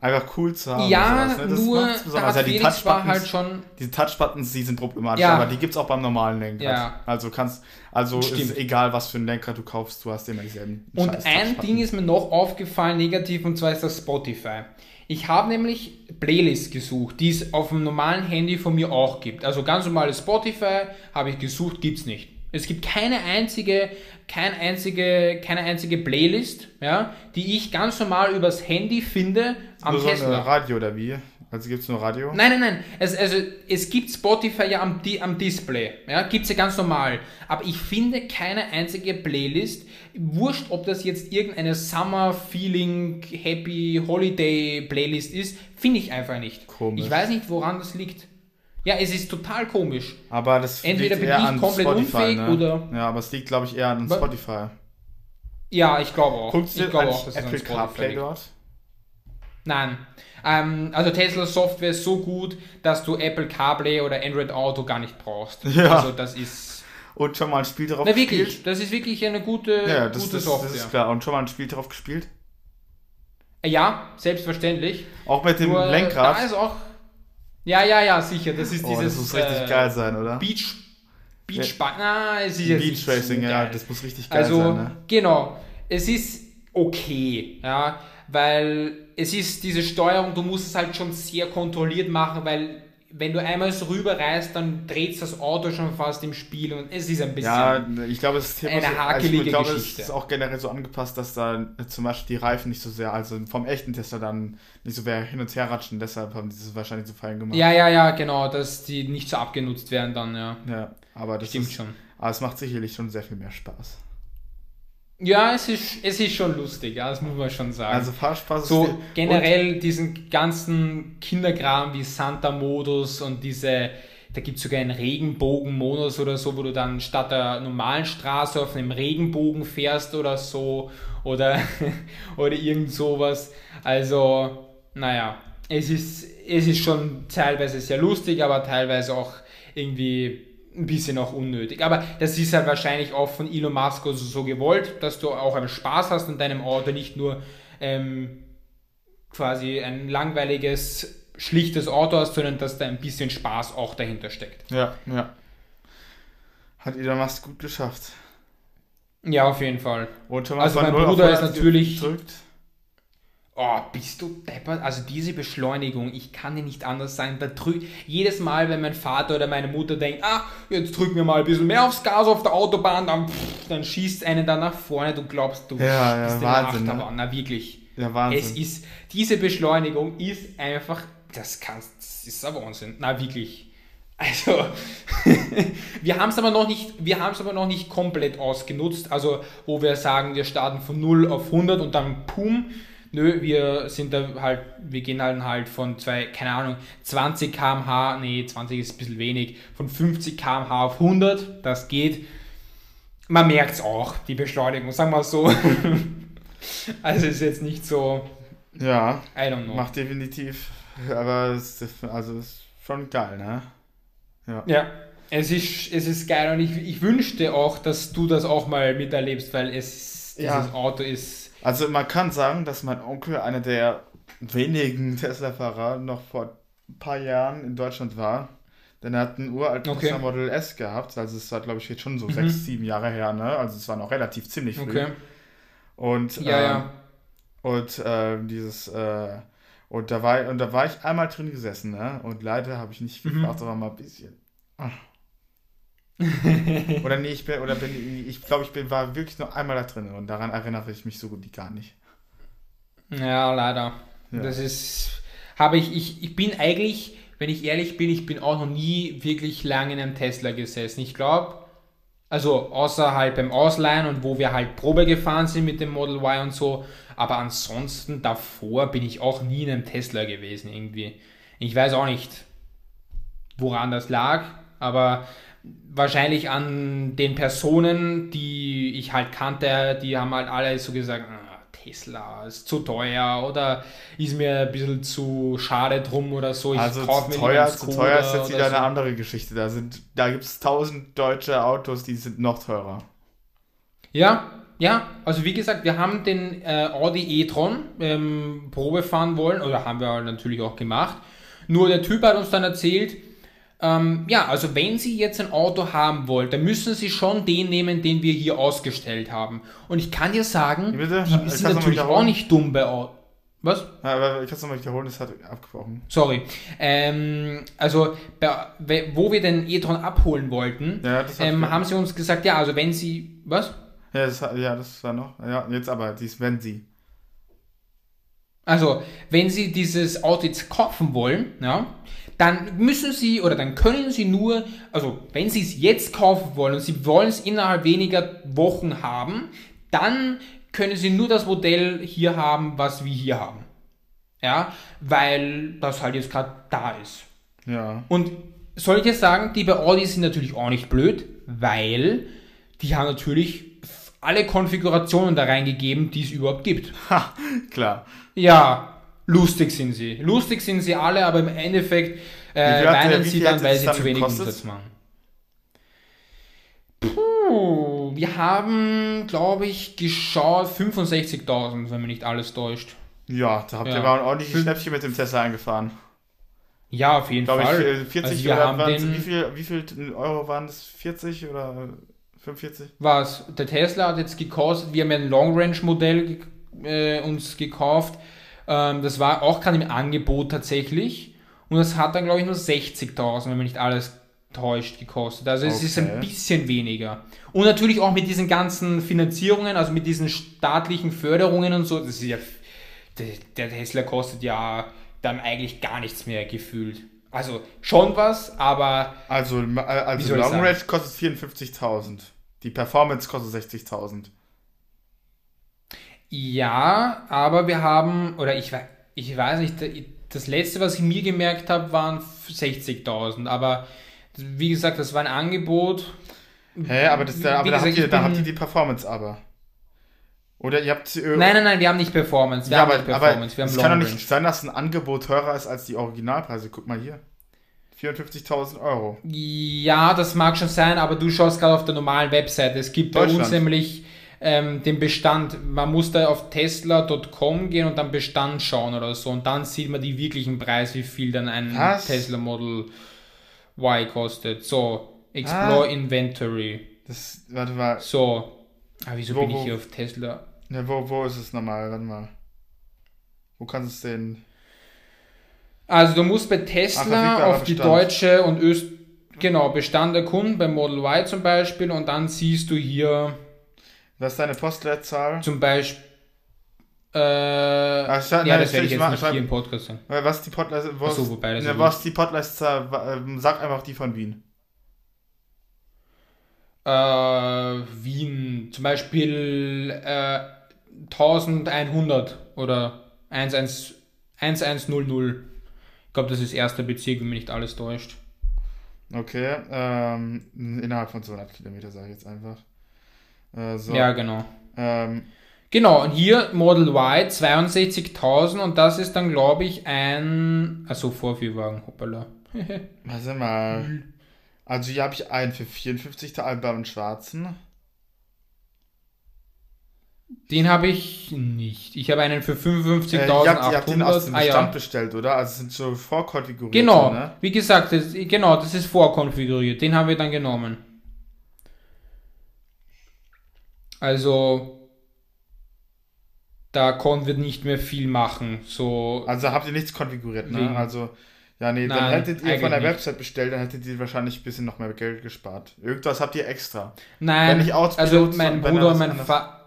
einfach cool zu haben. Ja, ne? nur da ja, die Felix war halt schon... Diese Touchbuttons, die sind problematisch, ja. aber die gibt es auch beim normalen Lenkrad. Ja. Also kannst, also Stimmt. ist egal, was für ein Lenkrad du kaufst, du hast immer dieselben Und ein Ding ist mir noch aufgefallen, negativ, und zwar ist das Spotify. Ich habe nämlich Playlists gesucht, die es auf dem normalen Handy von mir auch gibt. Also ganz normales Spotify habe ich gesucht, gibt es nicht. Es gibt keine einzige, keine einzige, keine einzige Playlist, ja, die ich ganz normal übers Handy finde am nur Tesla. So Radio oder wie? Also gibt es nur Radio? Nein, nein, nein. Es, also, es gibt Spotify ja am, am Display. Ja, gibt es ja ganz normal. Aber ich finde keine einzige Playlist. Wurscht, ob das jetzt irgendeine Summer Feeling Happy Holiday Playlist ist, finde ich einfach nicht. Komisch. Ich weiß nicht, woran das liegt. Ja, es ist total komisch. Aber das Entweder bin ich komplett Spotify, unfähig ne? oder. Ja, aber es liegt, glaube ich, eher an Spotify. Ja, ich glaube auch. Guckst du ich glaube auch, dass Apple CarPlay dort? Nein. Ähm, also Tesla Software ist so gut, dass du Apple CarPlay oder Android Auto gar nicht brauchst. Ja. Also das ist. Und schon mal ein Spiel darauf Na, gespielt? wirklich, das ist wirklich eine gute, ja, das, gute das, Software. Das ist klar. Und schon mal ein Spiel darauf gespielt? Ja, selbstverständlich. Auch mit dem Nur, Lenkrad? Da ist auch ja, ja, ja, sicher. Das ist oh, dieses. Das muss richtig äh, geil sein, oder? Beach. Beach. Ja. Na, es ist Beach Racing, so ja, das muss richtig geil also, sein. Ne? Genau. Es ist okay, ja, weil es ist diese Steuerung, du musst es halt schon sehr kontrolliert machen, weil wenn du einmal so rüberreißt, dann dreht das Auto schon fast im Spiel und es ist ein bisschen ja, ich glaube, das Thema eine so, hakelige also ich glaube, Geschichte. Es ist auch generell so angepasst, dass da zum Beispiel die Reifen nicht so sehr, also vom echten Tester dann nicht so sehr hin und her ratschen, deshalb haben die das wahrscheinlich so fein gemacht. Ja, ja, ja, genau, dass die nicht so abgenutzt werden dann, ja. Ja, aber das Stimmt ist, schon. Aber es macht sicherlich schon sehr viel mehr Spaß. Ja, es ist, es ist schon lustig, ja, das muss man schon sagen. Also Fahrspaß So ist generell diesen ganzen Kinderkram wie Santa-Modus und diese, da gibt es sogar einen Regenbogen-Modus oder so, wo du dann statt der normalen Straße auf einem Regenbogen fährst oder so oder, oder irgend sowas. Also, naja, es ist, es ist schon teilweise sehr lustig, aber teilweise auch irgendwie ein bisschen auch unnötig. Aber das ist halt wahrscheinlich auch von Elon Musk also so gewollt, dass du auch einen Spaß hast in deinem Auto, nicht nur ähm, quasi ein langweiliges, schlichtes Auto hast, sondern dass da ein bisschen Spaß auch dahinter steckt. Ja, ja. Hat Elon Musk gut geschafft. Ja, auf jeden Fall. also mein Bruder ist natürlich... Gedrückt Oh, bist du deppert? Also diese Beschleunigung, ich kann dir nicht anders sagen. Da drück, jedes Mal, wenn mein Vater oder meine Mutter denkt, ah, jetzt drücken wir mal ein bisschen mehr aufs Gas auf der Autobahn, dann, pff, dann schießt einen da nach vorne, du glaubst, du ja, bist ja, Wahnsinn, ne? Na wirklich. Ja, Wahnsinn. Es ist, diese Beschleunigung ist einfach, das kannst, das ist ein Wahnsinn. Na wirklich. Also, wir haben es aber noch nicht, wir haben es aber noch nicht komplett ausgenutzt. Also, wo wir sagen, wir starten von 0 auf 100 und dann pum, nö, wir sind da halt, wir gehen dann halt von zwei, keine Ahnung, 20 km/h, nee, 20 ist ein bisschen wenig, von 50 km/h auf 100, das geht. Man merkt es auch, die Beschleunigung, sagen wir so. also ist jetzt nicht so. Ja, I don't know. macht definitiv, aber es ist, also ist schon geil, ne? Ja. ja. Es ist, es ist geil und ich, ich wünschte auch, dass du das auch mal miterlebst, weil es, dieses ja. Auto ist also man kann sagen, dass mein Onkel einer der wenigen Tesla-Fahrer noch vor ein paar Jahren in Deutschland war. Denn er hat ein uralten okay. Tesla Model S gehabt. Also es war, glaube ich, jetzt schon so mhm. sechs, sieben Jahre her. Ne? Also es war noch relativ ziemlich früh. Okay. Und, ja, ähm, ja. und äh, dieses äh, und da war und da war ich einmal drin gesessen, ne? Und leider habe ich nicht viel mhm. gemacht, aber mal ein bisschen. Ach. oder nee, ich bin, oder bin, ich glaube, ich bin, war wirklich nur einmal da drin und daran erinnere ich mich so gut wie gar nicht. Ja, leider. Ja. Das ist, habe ich, ich, ich bin eigentlich, wenn ich ehrlich bin, ich bin auch noch nie wirklich lange in einem Tesla gesessen. Ich glaube, also außer halt beim Ausleihen und wo wir halt Probe gefahren sind mit dem Model Y und so, aber ansonsten davor bin ich auch nie in einem Tesla gewesen irgendwie. Ich weiß auch nicht, woran das lag, aber wahrscheinlich an den Personen, die ich halt kannte, die haben halt alle so gesagt, ah, Tesla ist zu teuer oder ist mir ein bisschen zu schade drum oder so. Ich also zu teuer, zu teuer ist jetzt wieder so. eine andere Geschichte. Da, da gibt es tausend deutsche Autos, die sind noch teurer. Ja, Ja, also wie gesagt, wir haben den äh, Audi e-tron ähm, Probe fahren wollen, oder haben wir natürlich auch gemacht. Nur der Typ hat uns dann erzählt, ähm, ja, also wenn Sie jetzt ein Auto haben wollen, dann müssen Sie schon den nehmen, den wir hier ausgestellt haben. Und ich kann dir sagen, Bitte? die sind natürlich auch nicht dumm bei Autos. Was? Ja, aber ich kann es nochmal wiederholen, das hat abgebrochen. Sorry. Ähm, also, bei, wo wir den e-tron abholen wollten, ja, ähm, haben sie uns gesagt, ja, also wenn sie. Was? Ja, das, ja, das war noch. Ja, jetzt aber, dies, wenn sie. Also, wenn Sie dieses Auto jetzt kaufen wollen, ja, dann müssen Sie oder dann können Sie nur, also wenn Sie es jetzt kaufen wollen und Sie wollen es innerhalb weniger Wochen haben, dann können Sie nur das Modell hier haben, was wir hier haben. Ja, weil das halt jetzt gerade da ist. Ja. Und soll ich jetzt sagen, die bei Audi sind natürlich auch nicht blöd, weil die haben natürlich alle Konfigurationen da reingegeben, die es überhaupt gibt. Ha, klar. Ja, lustig sind sie. Lustig sind sie alle, aber im Endeffekt äh, weinen sie dann, weil sie zu wenig Umsatz machen. Puh, wir haben, glaube ich, geschaut 65.000, wenn mich nicht alles täuscht. Ja, da habt ihr ja. mal ein ordentliches Schnäppchen mit dem Tesla eingefahren. Ja, auf jeden Glaube Fall. Ich, 40 also haben den, wie, viel, wie viel Euro waren das? 40 oder 45? Was? Der Tesla hat jetzt gekostet, wir haben ein Long Range Modell äh, uns gekauft. Ähm, das war auch gerade im Angebot tatsächlich. Und das hat dann, glaube ich, nur 60.000, wenn man nicht alles täuscht, gekostet. Also es okay. ist ein bisschen weniger. Und natürlich auch mit diesen ganzen Finanzierungen, also mit diesen staatlichen Förderungen und so. Das ist ja, der Tesla kostet ja dann eigentlich gar nichts mehr gefühlt. Also schon was, aber. Also, äh, also Long Range kostet 54.000. Die Performance kostet 60.000. Ja, aber wir haben, oder ich, ich weiß nicht, das letzte, was ich mir gemerkt habe, waren 60.000. Aber wie gesagt, das war ein Angebot. Hä, hey, aber, das, da, aber gesagt, da, habt ihr, da habt ihr die Performance aber. Oder ihr habt. Äh, nein, nein, nein, wir haben nicht Performance. Wir ja, haben aber, nicht Performance. wir haben es kann doch nicht sein, dass ein Angebot teurer ist als die Originalpreise. Guck mal hier. 54.000 Euro. Ja, das mag schon sein, aber du schaust gerade auf der normalen Webseite. Es gibt bei uns nämlich ähm, den Bestand. Man muss da auf tesla.com gehen und dann Bestand schauen oder so. Und dann sieht man die wirklichen Preise, wie viel dann ein Was? Tesla Model Y kostet. So, Explore ah. Inventory. Das, warte mal. So. Ah, wieso wo, bin ich hier auf Tesla? Ja, wo, wo ist es nochmal? Warte mal. Wo kannst du es denn? Also du musst bei Tesla Ach, auf die deutsche und Öst genau Bestand erkunden, bei Model Y zum Beispiel, und dann siehst du hier. Was ist deine Postleitzahl? Zum Beispiel. Äh, Ach, ja, nein, das werde ich jetzt nicht hier im Podcast sagen. Was ist die Postleitzahl? Was, so, wobei, das ne, was die Postleitzahl? Ähm, sag einfach die von Wien. Äh, Wien, zum Beispiel äh, 1100 oder 11, 1100. Ich glaube, das ist erster Bezirk, wenn mich nicht alles täuscht. Okay, ähm, innerhalb von 200 Kilometer sage ich jetzt einfach. Äh, so. Ja, genau. Ähm, genau, und hier Model Y 62.000 und das ist dann, glaube ich, ein. Also Vorführwagen, hoppala. Warte mal. Also hier habe ich einen für 54.000 beim schwarzen. Den habe ich nicht. Ich habe einen für 55.800. Äh, ihr, habt, ihr habt den aus dem Bestand ah, ja. bestellt, oder? Also sind so vorkonfiguriert. Genau, ne? wie gesagt, das, genau, das ist vorkonfiguriert. Den haben wir dann genommen. Also da konnten wir nicht mehr viel machen. So also habt ihr nichts konfiguriert, ne? Also ja, nee, Nein, dann hättet ihr von der Website bestellt, dann hättet ihr wahrscheinlich ein bisschen noch mehr Geld gespart. Irgendwas habt ihr extra. Nein, also mein Bruder und mein Vater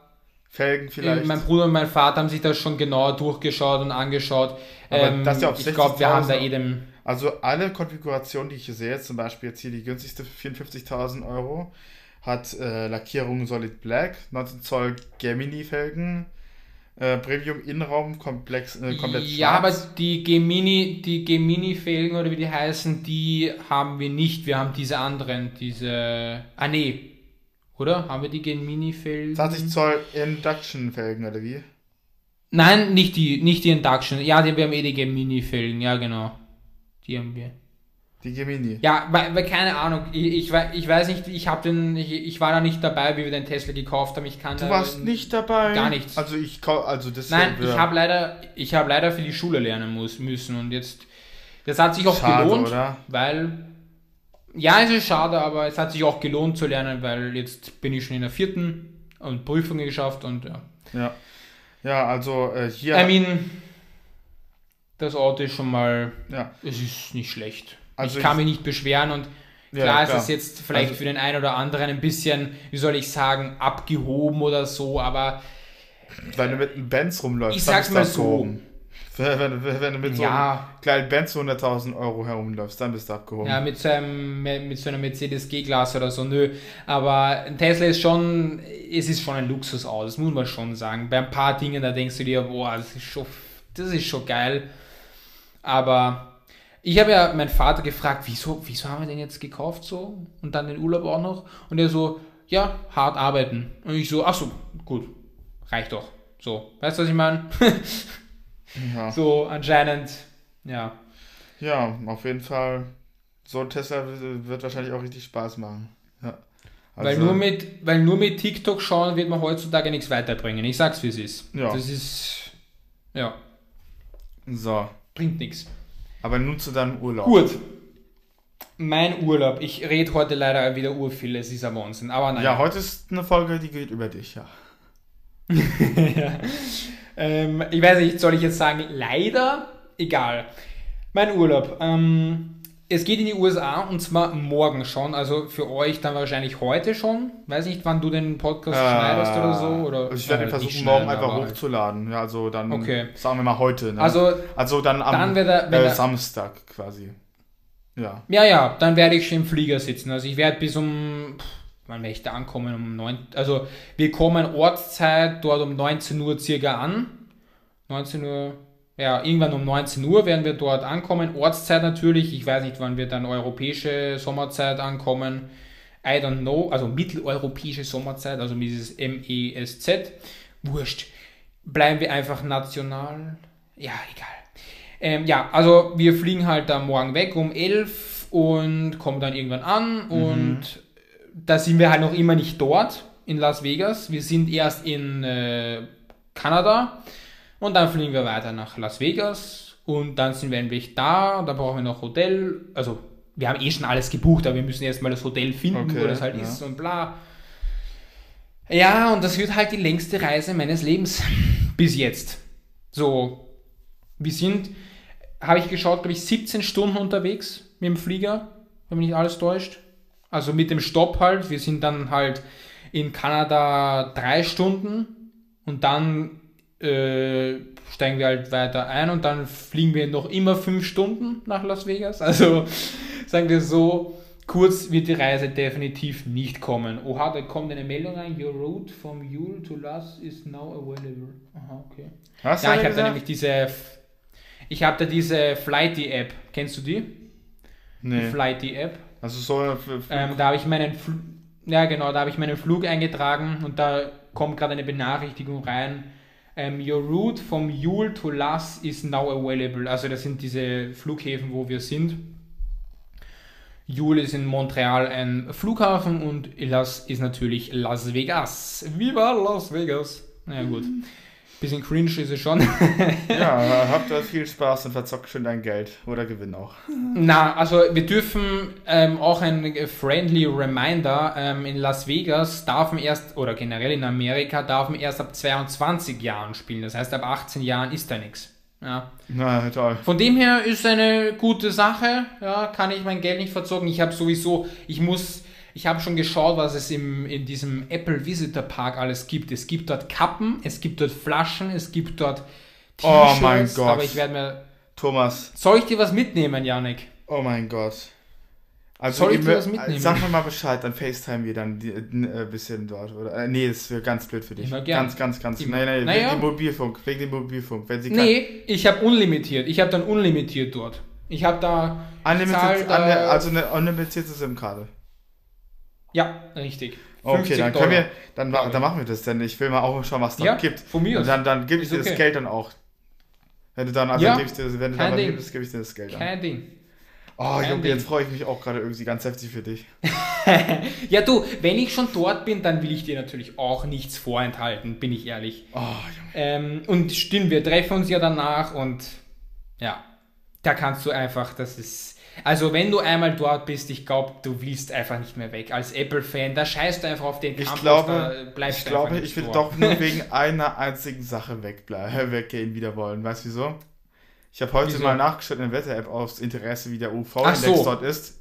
Felgen vielleicht. Mein Bruder und mein Vater haben sich das schon genauer durchgeschaut und angeschaut. Ähm, das ja auf ich glaube, wir haben da eben. Also alle Konfigurationen, die ich hier sehe, zum Beispiel jetzt hier die günstigste für 54.000 Euro, hat äh, Lackierung Solid Black, 19 Zoll Gemini-Felgen, äh, Premium Innenraum komplex, äh, komplett Ja, schwarz. aber die Gemini, die Gemini-Felgen oder wie die heißen, die haben wir nicht. Wir haben diese anderen, diese. Ah nee, oder? Haben wir die Gemini-Felgen? 20 Zoll Induction-Felgen, oder wie? Nein, nicht die, nicht die Induction. Ja, die, wir haben eh die Gemini-Felgen, ja genau. Die haben wir. Die Gemini. Ja, weil, weil keine Ahnung, ich, ich, ich weiß nicht, ich habe den, ich, ich war da nicht dabei, wie wir den Tesla gekauft haben. Ich kann du warst nicht dabei? Gar nichts. Also ich also das Nein, ich habe leider, ich habe leider für die Schule lernen muss, müssen und jetzt, das hat sich auch schade, gelohnt, oder? weil, ja, es ist schade, aber es hat sich auch gelohnt zu lernen, weil jetzt bin ich schon in der vierten und Prüfungen geschafft und ja. Ja, ja also äh, hier. I mean, das Auto ist schon mal, ja. es ist nicht schlecht. Also ich kann ich, mich nicht beschweren und klar, ja, klar. ist es jetzt vielleicht also, für den einen oder anderen ein bisschen, wie soll ich sagen, abgehoben oder so, aber. Wenn du mit einem Benz rumläufst, ich sag's mal so. Wenn, wenn, wenn, du mit so einem kleinen Benz 100.000 Euro herumläufst, dann bist du abgehoben. Ja, mit so, einem, mit so einer Mercedes G-Klasse oder so, nö. Aber ein Tesla ist schon, es ist schon ein Luxusauto, das muss man schon sagen. Bei ein paar Dingen, da denkst du dir, boah, das ist schon, das ist schon geil. Aber ich habe ja meinen Vater gefragt, wieso, wieso haben wir den jetzt gekauft so? Und dann den Urlaub auch noch? Und er so, ja, hart arbeiten. Und ich so, ach so, gut, reicht doch. So, weißt du, was ich meine? ja. So, anscheinend, ja. Ja, auf jeden Fall. So ein Tesla wird wahrscheinlich auch richtig Spaß machen. Ja. Also, weil, nur mit, weil nur mit TikTok schauen wird man heutzutage nichts weiterbringen. Ich sag's, wie es ist. Ja. Das ist, ja. So. Bringt nichts. Aber nun zu deinem Urlaub. Gut. Mein Urlaub. Ich rede heute leider wieder urviel, es ist ein Wahnsinn. Aber nein. Ja, heute ist eine Folge, die geht über dich, ja. ja. Ähm, ich weiß nicht, soll ich jetzt sagen, leider? Egal. Mein Urlaub. Ähm, es geht in die USA und zwar morgen schon, also für euch dann wahrscheinlich heute schon. Weiß nicht, wann du den Podcast äh, schneidest oder so. Oder, also ich werde äh, versuchen, morgen einfach hochzuladen. Ja, also dann okay. sagen wir mal heute. Ne? Also, also dann am dann er, äh, Samstag quasi. Ja. Ja, ja, dann werde ich schon im Flieger sitzen. Also ich werde bis um, wann werde ich da ankommen? Um 9, also wir kommen Ortszeit dort um 19 Uhr circa an. 19 Uhr ja, irgendwann um 19 Uhr werden wir dort ankommen. Ortszeit natürlich. Ich weiß nicht, wann wir dann europäische Sommerzeit ankommen. I don't know. Also mitteleuropäische Sommerzeit, also dieses M-E-S-Z. Wurscht. Bleiben wir einfach national. Ja, egal. Ähm, ja, also wir fliegen halt da morgen weg um 11 und kommen dann irgendwann an. Mhm. Und da sind wir halt noch immer nicht dort in Las Vegas. Wir sind erst in äh, Kanada. Und dann fliegen wir weiter nach Las Vegas und dann sind wir endlich da. Da brauchen wir noch Hotel. Also, wir haben eh schon alles gebucht, aber wir müssen erstmal das Hotel finden, okay, wo das halt ja. ist und bla. Ja, und das wird halt die längste Reise meines Lebens bis jetzt. So, wir sind, habe ich geschaut, glaube ich, 17 Stunden unterwegs mit dem Flieger, wenn mich nicht alles täuscht. Also mit dem Stopp halt. Wir sind dann halt in Kanada drei Stunden und dann äh, steigen wir halt weiter ein und dann fliegen wir noch immer fünf Stunden nach Las Vegas. Also sagen wir so, kurz wird die Reise definitiv nicht kommen. Oha, da kommt eine Meldung rein, your route from Yule to Las is now available. Aha, okay. Was ja, ich habe da nämlich diese, ich habe da diese Flighty-App. Kennst du die? Nee. Die Flighty-App. Also so ähm, da habe ich meinen, Fl ja genau, da habe ich meinen Flug eingetragen und da kommt gerade eine Benachrichtigung rein, um, ähm, your route from Yule to Las is now available. Also das sind diese Flughäfen, wo wir sind. Yule ist in Montreal ein Flughafen und Las ist natürlich Las Vegas. Viva Las Vegas! Na ja, gut. Bisschen cringe ist es schon. ja, habt da viel Spaß und verzockt schön dein Geld oder gewinn auch. Na, also wir dürfen ähm, auch ein friendly Reminder, ähm, in Las Vegas darf man erst, oder generell in Amerika, darf man erst ab 22 Jahren spielen. Das heißt, ab 18 Jahren ist da nichts. Ja. Na, toll. Von dem her ist eine gute Sache. Ja, kann ich mein Geld nicht verzocken. Ich habe sowieso, ich muss ich habe schon geschaut, was es im, in diesem Apple Visitor Park alles gibt. Es gibt dort Kappen, es gibt dort Flaschen, es gibt dort T-Shirts. Oh mein Gott. Aber ich werde mir. Thomas. Soll ich dir was mitnehmen, Janik? Oh mein Gott. Also Soll ich dir was mitnehmen? Sag mir mal Bescheid, dann FaceTime wir dann ein äh, bisschen dort. Oder, äh, nee, das wäre ganz blöd für dich. Immer gern. Ganz, ganz, ganz. Nein, nein, naja. wegen dem Mobilfunk. Wegen dem Mobilfunk. Wenn sie nee, ich habe unlimitiert. Ich habe dann unlimitiert dort. Ich habe da. Unlimited, zahl, also eine unlimitierte SIM-Karte. Ja, richtig. Okay, dann können wir, dann, dann machen wir das, denn ich will mal auch schauen, was da ja, gibt. Von mir Und dann, dann gebe ich dir okay. das Geld dann auch. Wenn du dann, also ja, gibst, wenn du dann gibst, gebe ich dir das Geld Kein Ding. Oh, Junge, jetzt freue ich mich auch gerade irgendwie ganz heftig für dich. ja, du, wenn ich schon dort bin, dann will ich dir natürlich auch nichts vorenthalten, bin ich ehrlich. Oh, Junge. Ähm, und stimmt, wir treffen uns ja danach und ja, da kannst du einfach, das ist. Also, wenn du einmal dort bist, ich glaube, du willst einfach nicht mehr weg. Als Apple-Fan, da scheißt du einfach auf den Campus, ich glaube, bleibst ich glaube, ich will doch nur wegen einer einzigen Sache wegbleiben, weggehen wieder wollen. Weißt du wieso? Ich habe heute wieso? mal nachgeschaut in der Wetter-App aufs Interesse, wie der UV-Index so. dort ist.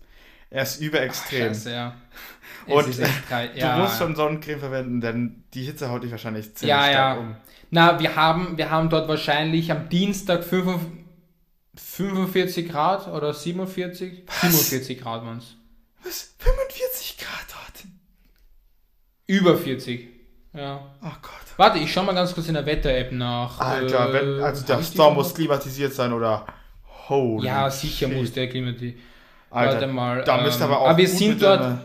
Er ist überextrem. Ach, scheiße, ja. Und ja, du musst schon Sonnencreme verwenden, denn die Hitze haut dich wahrscheinlich ziemlich ja, stark ja. um. Na, wir haben, wir haben dort wahrscheinlich am Dienstag 45 45 Grad oder 47? Was? 47 Grad waren es. Was? 45 Grad dort? Über 40. Ja. Oh Gott. Warte, ich schau mal ganz kurz in der Wetter-App nach. Alter, äh, wenn, also der Storm muss klimatisiert sein oder. Holy Ja, sicher shit. muss der klimatisiert. Alter, Warte mal. Da ähm, müsste aber auch. Aber wir sind dort. Deine,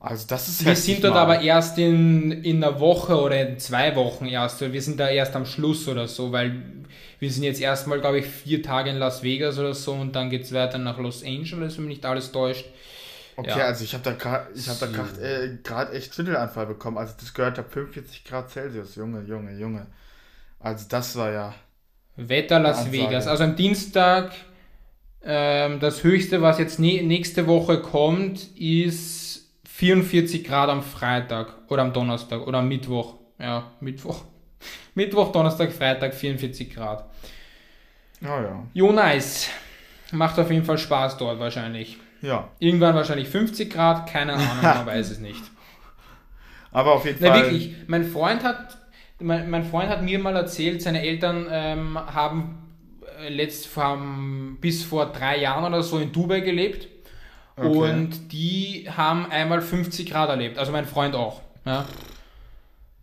also das ist Wir sind dort mal. aber erst in, in einer Woche oder in zwei Wochen erst. Wir sind da erst am Schluss oder so, weil wir sind jetzt erstmal, glaube ich, vier Tage in Las Vegas oder so und dann geht es weiter nach Los Angeles, wenn mich nicht alles täuscht. Okay, ja. also ich habe da gerade hab äh, gerade echt Schwindelanfall bekommen. Also das gehört da 45 Grad Celsius, Junge, Junge, Junge. Also das war ja. Wetter Las Vegas. Also am Dienstag, ähm, das höchste, was jetzt nächste Woche kommt, ist 44 Grad am Freitag oder am Donnerstag oder am Mittwoch. Ja, Mittwoch. Mittwoch, Donnerstag, Freitag 44 Grad. Oh ja. Jo, nice. Macht auf jeden Fall Spaß dort wahrscheinlich. Ja. Irgendwann wahrscheinlich 50 Grad, keine Ahnung, man weiß es nicht. Aber auf jeden Na, Fall. wirklich, mein Freund hat, mein, mein Freund hat mir mal erzählt, seine Eltern ähm, haben äh, letzt vor, bis vor drei Jahren oder so in Dubai gelebt. Okay. Und die haben einmal 50 Grad erlebt, also mein Freund auch. Ja.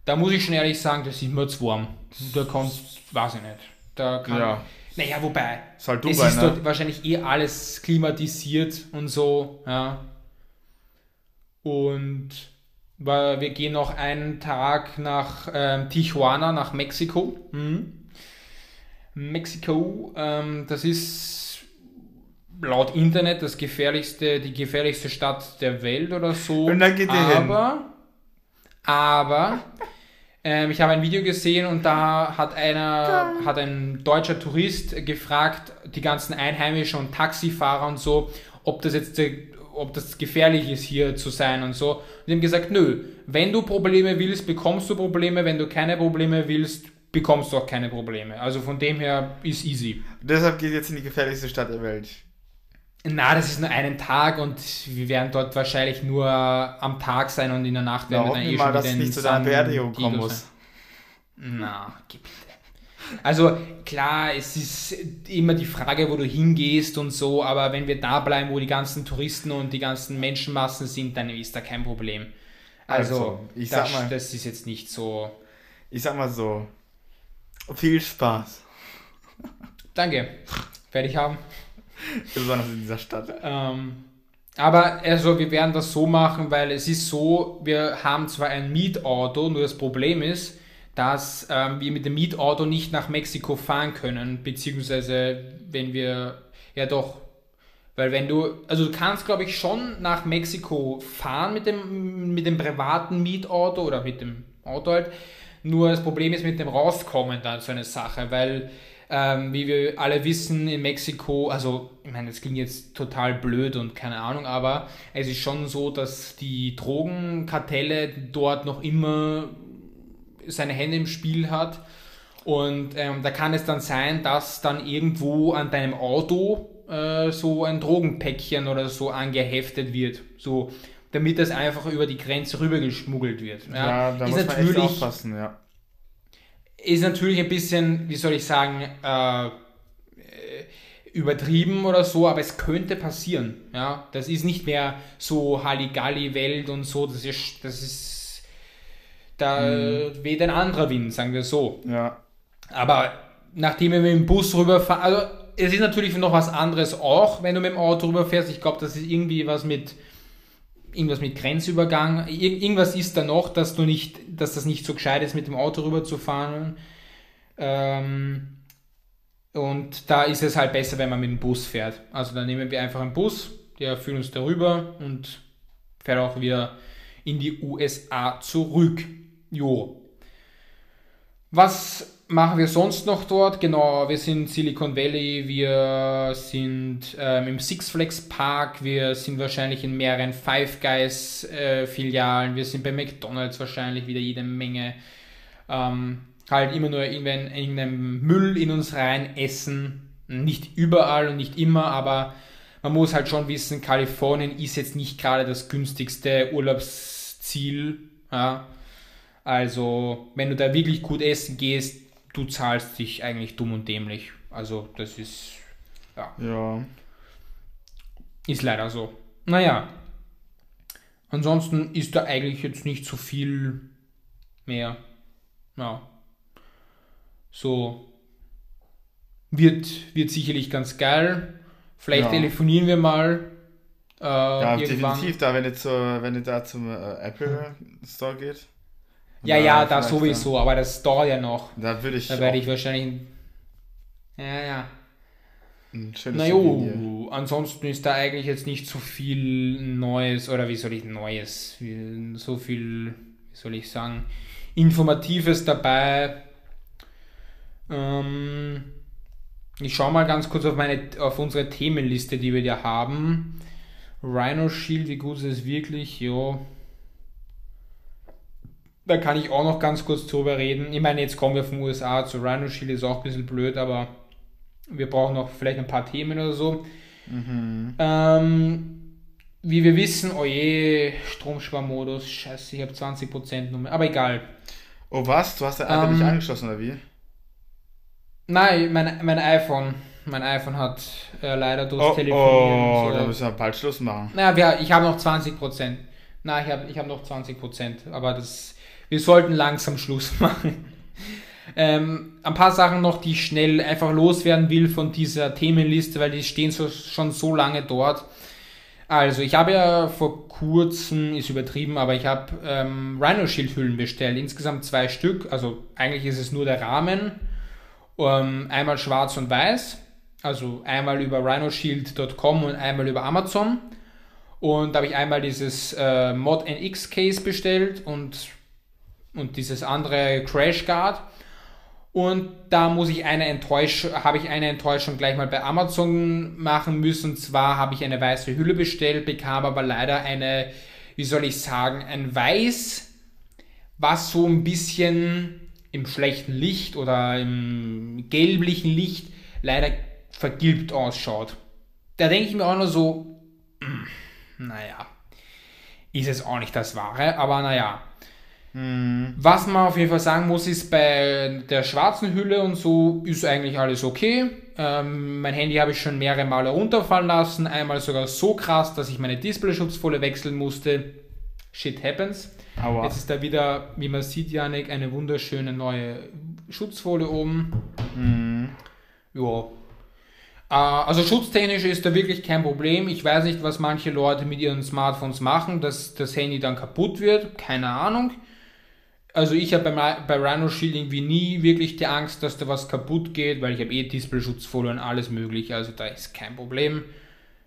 Da muss ich schon ehrlich sagen, das ist mir zu warm. Da kannst, weiß ich nicht. Da kann, ja. Naja, wobei, ist halt Dubai, es ist ne? dort wahrscheinlich eh alles klimatisiert und so, ja. Und wir gehen noch einen Tag nach ähm, Tijuana, nach Mexiko. Mhm. Mexiko, ähm, das ist laut Internet das gefährlichste, die gefährlichste Stadt der Welt oder so. Und dann geht ihr aber, hin. Aber ähm, ich habe ein Video gesehen und da hat einer, hat ein deutscher Tourist gefragt, die ganzen Einheimischen und Taxifahrer und so, ob das jetzt ob das gefährlich ist, hier zu sein und so. Und die haben gesagt, nö, wenn du Probleme willst, bekommst du Probleme, wenn du keine Probleme willst, bekommst du auch keine Probleme. Also von dem her ist easy. deshalb geht jetzt in die gefährlichste Stadt der Welt. Na, das ist nur einen Tag und wir werden dort wahrscheinlich nur am Tag sein und in der Nacht werden ja, wir dann eh mal, schon dass es nicht zu deiner Beerdigung kommen muss. Na, bitte. Also klar, es ist immer die Frage, wo du hingehst und so, aber wenn wir da bleiben, wo die ganzen Touristen und die ganzen Menschenmassen sind, dann ist da kein Problem. Also, also ich das, sag mal, das ist jetzt nicht so. Ich sag mal so, viel Spaß. Danke. Fertig haben. Besonders in dieser Stadt. Ähm, aber also wir werden das so machen, weil es ist so, wir haben zwar ein Mietauto, nur das Problem ist, dass ähm, wir mit dem Mietauto nicht nach Mexiko fahren können, beziehungsweise wenn wir, ja doch, weil wenn du, also du kannst glaube ich schon nach Mexiko fahren mit dem, mit dem privaten Mietauto oder mit dem Auto halt, nur das Problem ist mit dem Rauskommen dann so eine Sache, weil ähm, wie wir alle wissen, in Mexiko, also ich meine, das klingt jetzt total blöd und keine Ahnung, aber es ist schon so, dass die Drogenkartelle dort noch immer seine Hände im Spiel hat. Und ähm, da kann es dann sein, dass dann irgendwo an deinem Auto äh, so ein Drogenpäckchen oder so angeheftet wird. So, damit das einfach über die Grenze rübergeschmuggelt wird. Ja, ja da ist muss man echt aufpassen, ja ist natürlich ein bisschen, wie soll ich sagen, äh, übertrieben oder so, aber es könnte passieren. Ja? Das ist nicht mehr so Halligalli-Welt und so, das ist, das ist da mhm. weht ein anderer Wind, sagen wir so. Ja. Aber nachdem wir mit dem Bus rüberfahren, also es ist natürlich noch was anderes auch, wenn du mit dem Auto rüberfährst. Ich glaube, das ist irgendwie was mit irgendwas mit Grenzübergang, Ir irgendwas ist da noch, dass du nicht, dass das nicht so gescheit ist, mit dem Auto rüber zu fahren. Ähm, Und da ist es halt besser, wenn man mit dem Bus fährt. Also dann nehmen wir einfach einen Bus, der führt uns darüber und fährt auch wieder in die USA zurück. Jo. Was machen wir sonst noch dort? Genau, wir sind Silicon Valley, wir sind ähm, im Six Flags Park, wir sind wahrscheinlich in mehreren Five Guys äh, Filialen, wir sind bei McDonalds wahrscheinlich wieder jede Menge. Ähm, halt immer nur in, in irgendeinem Müll in uns rein essen. Nicht überall und nicht immer, aber man muss halt schon wissen, Kalifornien ist jetzt nicht gerade das günstigste Urlaubsziel. Ja. Also, wenn du da wirklich gut essen gehst, du zahlst dich eigentlich dumm und dämlich. Also, das ist. Ja. ja. Ist leider so. Naja. Ansonsten ist da eigentlich jetzt nicht so viel mehr. Ja. So. Wird, wird sicherlich ganz geil. Vielleicht ja. telefonieren wir mal. Äh, ja, irgendwann. definitiv, da wenn ihr, zu, wenn ihr da zum äh, Apple Store geht. Ja, ja, da sowieso, dann, aber das dauert ja noch. Da würde ich. Da werde ich wahrscheinlich. Ja, ja. Naja, ansonsten ist da eigentlich jetzt nicht so viel Neues, oder wie soll ich Neues, so viel, wie soll ich sagen, Informatives dabei. Ähm, ich schaue mal ganz kurz auf, meine, auf unsere Themenliste, die wir da haben. Rhino Shield, wie gut ist es wirklich? Ja, da kann ich auch noch ganz kurz drüber reden. Ich meine, jetzt kommen wir von USA zu Rhino Shield, ist auch ein bisschen blöd, aber wir brauchen noch vielleicht ein paar Themen oder so. Mhm. Ähm, wie wir wissen, oh je, Stromsparmodus, scheiße, ich habe 20% Nummer, aber egal. Oh was? Du hast dein iPad ähm, nicht angeschlossen, oder wie? Nein, mein, mein iPhone. Mein iPhone hat äh, leider durchs oh, Telefonieren. Oh, so, da müssen wir bald Schluss machen. Naja, ich habe noch 20%. Nein, ich habe ich hab noch 20%, aber das wir sollten langsam Schluss machen. Ähm, ein paar Sachen noch, die ich schnell einfach loswerden will von dieser Themenliste, weil die stehen so, schon so lange dort. Also, ich habe ja vor kurzem, ist übertrieben, aber ich habe ähm, Rhino Shield Hüllen bestellt. Insgesamt zwei Stück. Also, eigentlich ist es nur der Rahmen. Ähm, einmal schwarz und weiß. Also, einmal über rhinoshield.com und einmal über Amazon. Und da habe ich einmal dieses äh, Mod NX Case bestellt und und dieses andere Crash Guard. Und da muss ich eine Enttäuschung, habe ich eine Enttäuschung gleich mal bei Amazon machen müssen. Und zwar habe ich eine weiße Hülle bestellt, bekam aber leider eine, wie soll ich sagen, ein Weiß, was so ein bisschen im schlechten Licht oder im gelblichen Licht leider vergilbt ausschaut. Da denke ich mir auch nur so, naja, ist es auch nicht das Wahre, aber naja, Mhm. Was man auf jeden Fall sagen muss, ist bei der schwarzen Hülle und so ist eigentlich alles okay. Ähm, mein Handy habe ich schon mehrere Male runterfallen lassen, einmal sogar so krass, dass ich meine Display-Schutzfolie wechseln musste. Shit happens. Aua. Jetzt ist da wieder, wie man sieht, Janik, eine wunderschöne neue Schutzfolie oben. Mhm. Ja. Äh, also schutztechnisch ist da wirklich kein Problem. Ich weiß nicht, was manche Leute mit ihren Smartphones machen, dass das Handy dann kaputt wird. Keine Ahnung also ich habe bei, bei Rhino Shield irgendwie nie wirklich die Angst, dass da was kaputt geht, weil ich habe eh Display-Schutzfolie und alles mögliche, also da ist kein Problem.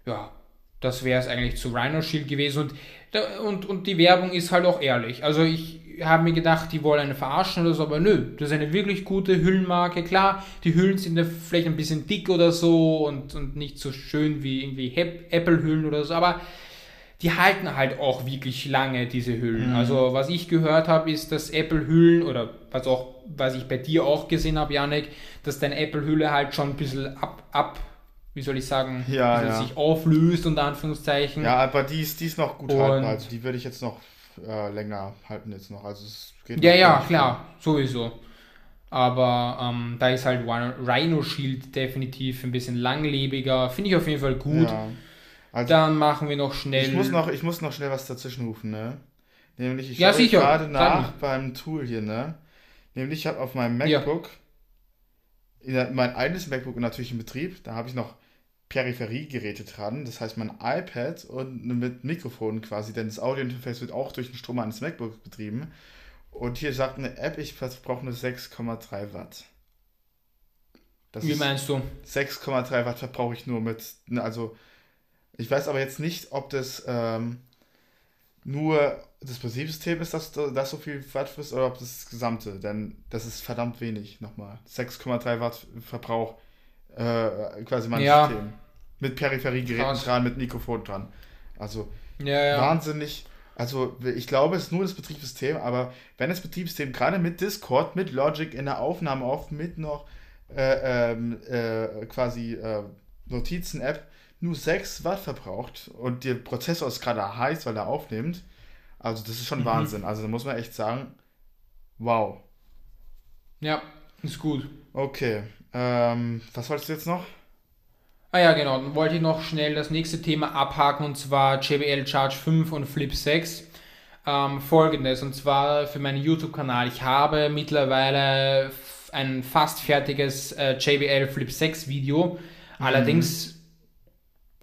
Ja, das wäre es eigentlich zu Rhino Shield gewesen und, und, und die Werbung ist halt auch ehrlich. Also ich habe mir gedacht, die wollen einen verarschen oder so, aber nö, das ist eine wirklich gute Hüllenmarke. Klar, die Hüllen sind ja vielleicht ein bisschen dick oder so und, und nicht so schön wie irgendwie Apple-Hüllen oder so, aber die halten halt auch wirklich lange, diese Hüllen. Mhm. Also was ich gehört habe, ist, dass Apple-Hüllen oder was auch, was ich bei dir auch gesehen habe, Janik, dass deine Apple-Hülle halt schon ein bisschen ab, ab wie soll ich sagen, ja, ja. sich auflöst, unter Anführungszeichen. Ja, aber die ist, die ist noch gut Und halten, also die würde ich jetzt noch äh, länger halten jetzt noch. Also es geht Ja, ja, klar, sowieso. Aber ähm, da ist halt Rhino Shield definitiv ein bisschen langlebiger. Finde ich auf jeden Fall gut. Ja. Also, Dann machen wir noch schnell. Ich muss noch, ich muss noch schnell was dazwischen rufen, ne? Nämlich, ich ja, schaue gerade nach beim Tool hier, ne? Nämlich, ich habe auf meinem MacBook, ja. mein eigenes MacBook natürlich in Betrieb, da habe ich noch Peripheriegeräte dran, das heißt mein iPad und mit Mikrofon quasi, denn das Audiointerface wird auch durch den Strom eines MacBooks betrieben. Und hier sagt eine App, ich brauche nur 6,3 Watt. Das Wie meinst du? 6,3 Watt verbrauche ich nur mit, ne, also ich weiß aber jetzt nicht, ob das ähm, nur das Betriebssystem ist, das, das so viel Watt frisst oder ob das gesamte, denn das ist verdammt wenig nochmal. 6,3 Watt Verbrauch äh, quasi mein ja. System. Mit Peripheriegeräten dran, mit Mikrofon dran. Also ja, ja. wahnsinnig. Also ich glaube, es ist nur das Betriebssystem, aber wenn das Betriebssystem gerade mit Discord, mit Logic in der Aufnahme oft mit noch äh, ähm, äh, quasi äh, Notizen-App nur 6 Watt verbraucht und der Prozessor ist gerade heiß, weil er aufnimmt, also das ist schon mhm. Wahnsinn. Also da muss man echt sagen, wow. Ja, ist gut. Okay, ähm, was wolltest du jetzt noch? Ah ja, genau. Dann wollte ich noch schnell das nächste Thema abhaken und zwar JBL Charge 5 und Flip 6. Ähm, Folgendes und zwar für meinen YouTube-Kanal. Ich habe mittlerweile ein fast fertiges äh, JBL Flip 6 Video. Mhm. Allerdings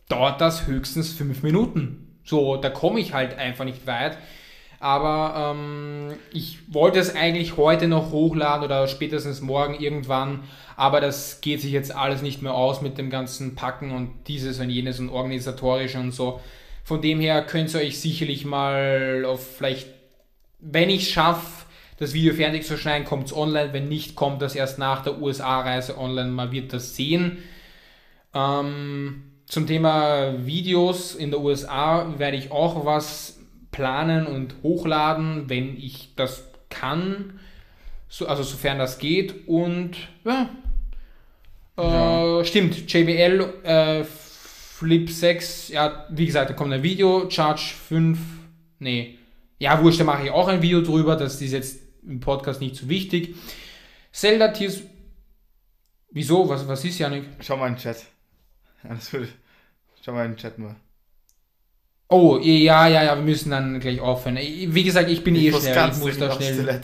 dauert das höchstens 5 Minuten. So, da komme ich halt einfach nicht weit. Aber ähm, ich wollte es eigentlich heute noch hochladen oder spätestens morgen irgendwann aber das geht sich jetzt alles nicht mehr aus mit dem ganzen Packen und dieses und jenes und organisatorische und so. Von dem her könnt ihr euch sicherlich mal auf vielleicht, wenn ich schaffe, das Video fertig zu schneiden, kommt es online. Wenn nicht, kommt das erst nach der USA-Reise online. Man wird das sehen. Ähm, zum Thema Videos in der USA werde ich auch was planen und hochladen, wenn ich das kann. So, also sofern das geht. Und ja, ja. Äh, stimmt, JBL äh, Flip 6, ja, wie gesagt, da kommt ein Video, Charge 5, nee, ja, wurscht, da mache ich auch ein Video drüber, das ist jetzt im Podcast nicht so wichtig. Zelda Tears, wieso, was, was ist, Janik? Schau mal in den Chat. Alles gut. Schau mal in den Chat nur. Oh, ja, ja, ja, wir müssen dann gleich aufhören. Wie gesagt, ich bin ich eh schnell, ich muss da schnell.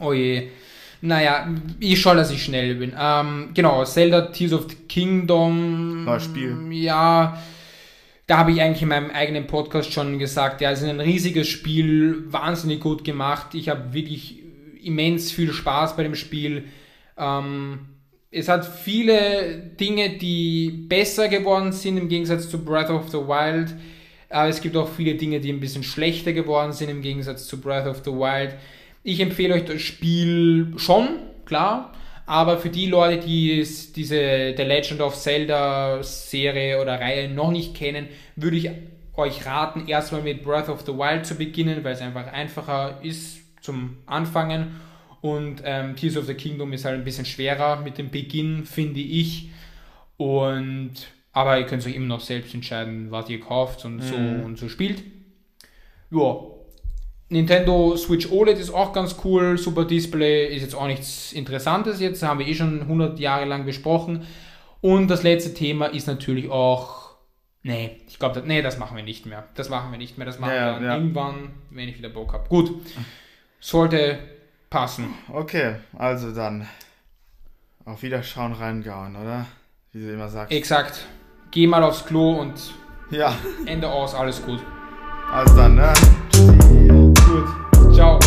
Oh je. Naja, ich schaue, dass ich schnell bin. Ähm, genau, Zelda Tears of the Kingdom. Neues Spiel. Ja, da habe ich eigentlich in meinem eigenen Podcast schon gesagt, ja, es ist ein riesiges Spiel, wahnsinnig gut gemacht. Ich habe wirklich immens viel Spaß bei dem Spiel. Ähm, es hat viele Dinge, die besser geworden sind im Gegensatz zu Breath of the Wild. Aber es gibt auch viele Dinge, die ein bisschen schlechter geworden sind im Gegensatz zu Breath of the Wild. Ich empfehle euch das Spiel schon, klar. Aber für die Leute, die es, diese The Legend of Zelda Serie oder Reihe noch nicht kennen, würde ich euch raten, erstmal mit Breath of the Wild zu beginnen, weil es einfach einfacher ist zum Anfangen. Und ähm, Tears of the Kingdom ist halt ein bisschen schwerer mit dem Beginn, finde ich. Und aber ihr könnt euch immer noch selbst entscheiden, was ihr kauft und so mhm. und so spielt. Ja, Nintendo Switch OLED ist auch ganz cool, super Display, ist jetzt auch nichts Interessantes jetzt, haben wir eh schon 100 Jahre lang besprochen. Und das letzte Thema ist natürlich auch, nee, ich glaube, nee, das machen wir nicht mehr. Das machen wir nicht mehr, das machen ja, wir ja. irgendwann, wenn ich wieder Bock habe. Gut, sollte passen. Okay, also dann auf Wiederschauen reingauen, oder? Wie du immer sagst. Exakt. Geh mal aufs Klo und ja. Ende aus, alles gut. Also dann, ne? Gut. Ciao.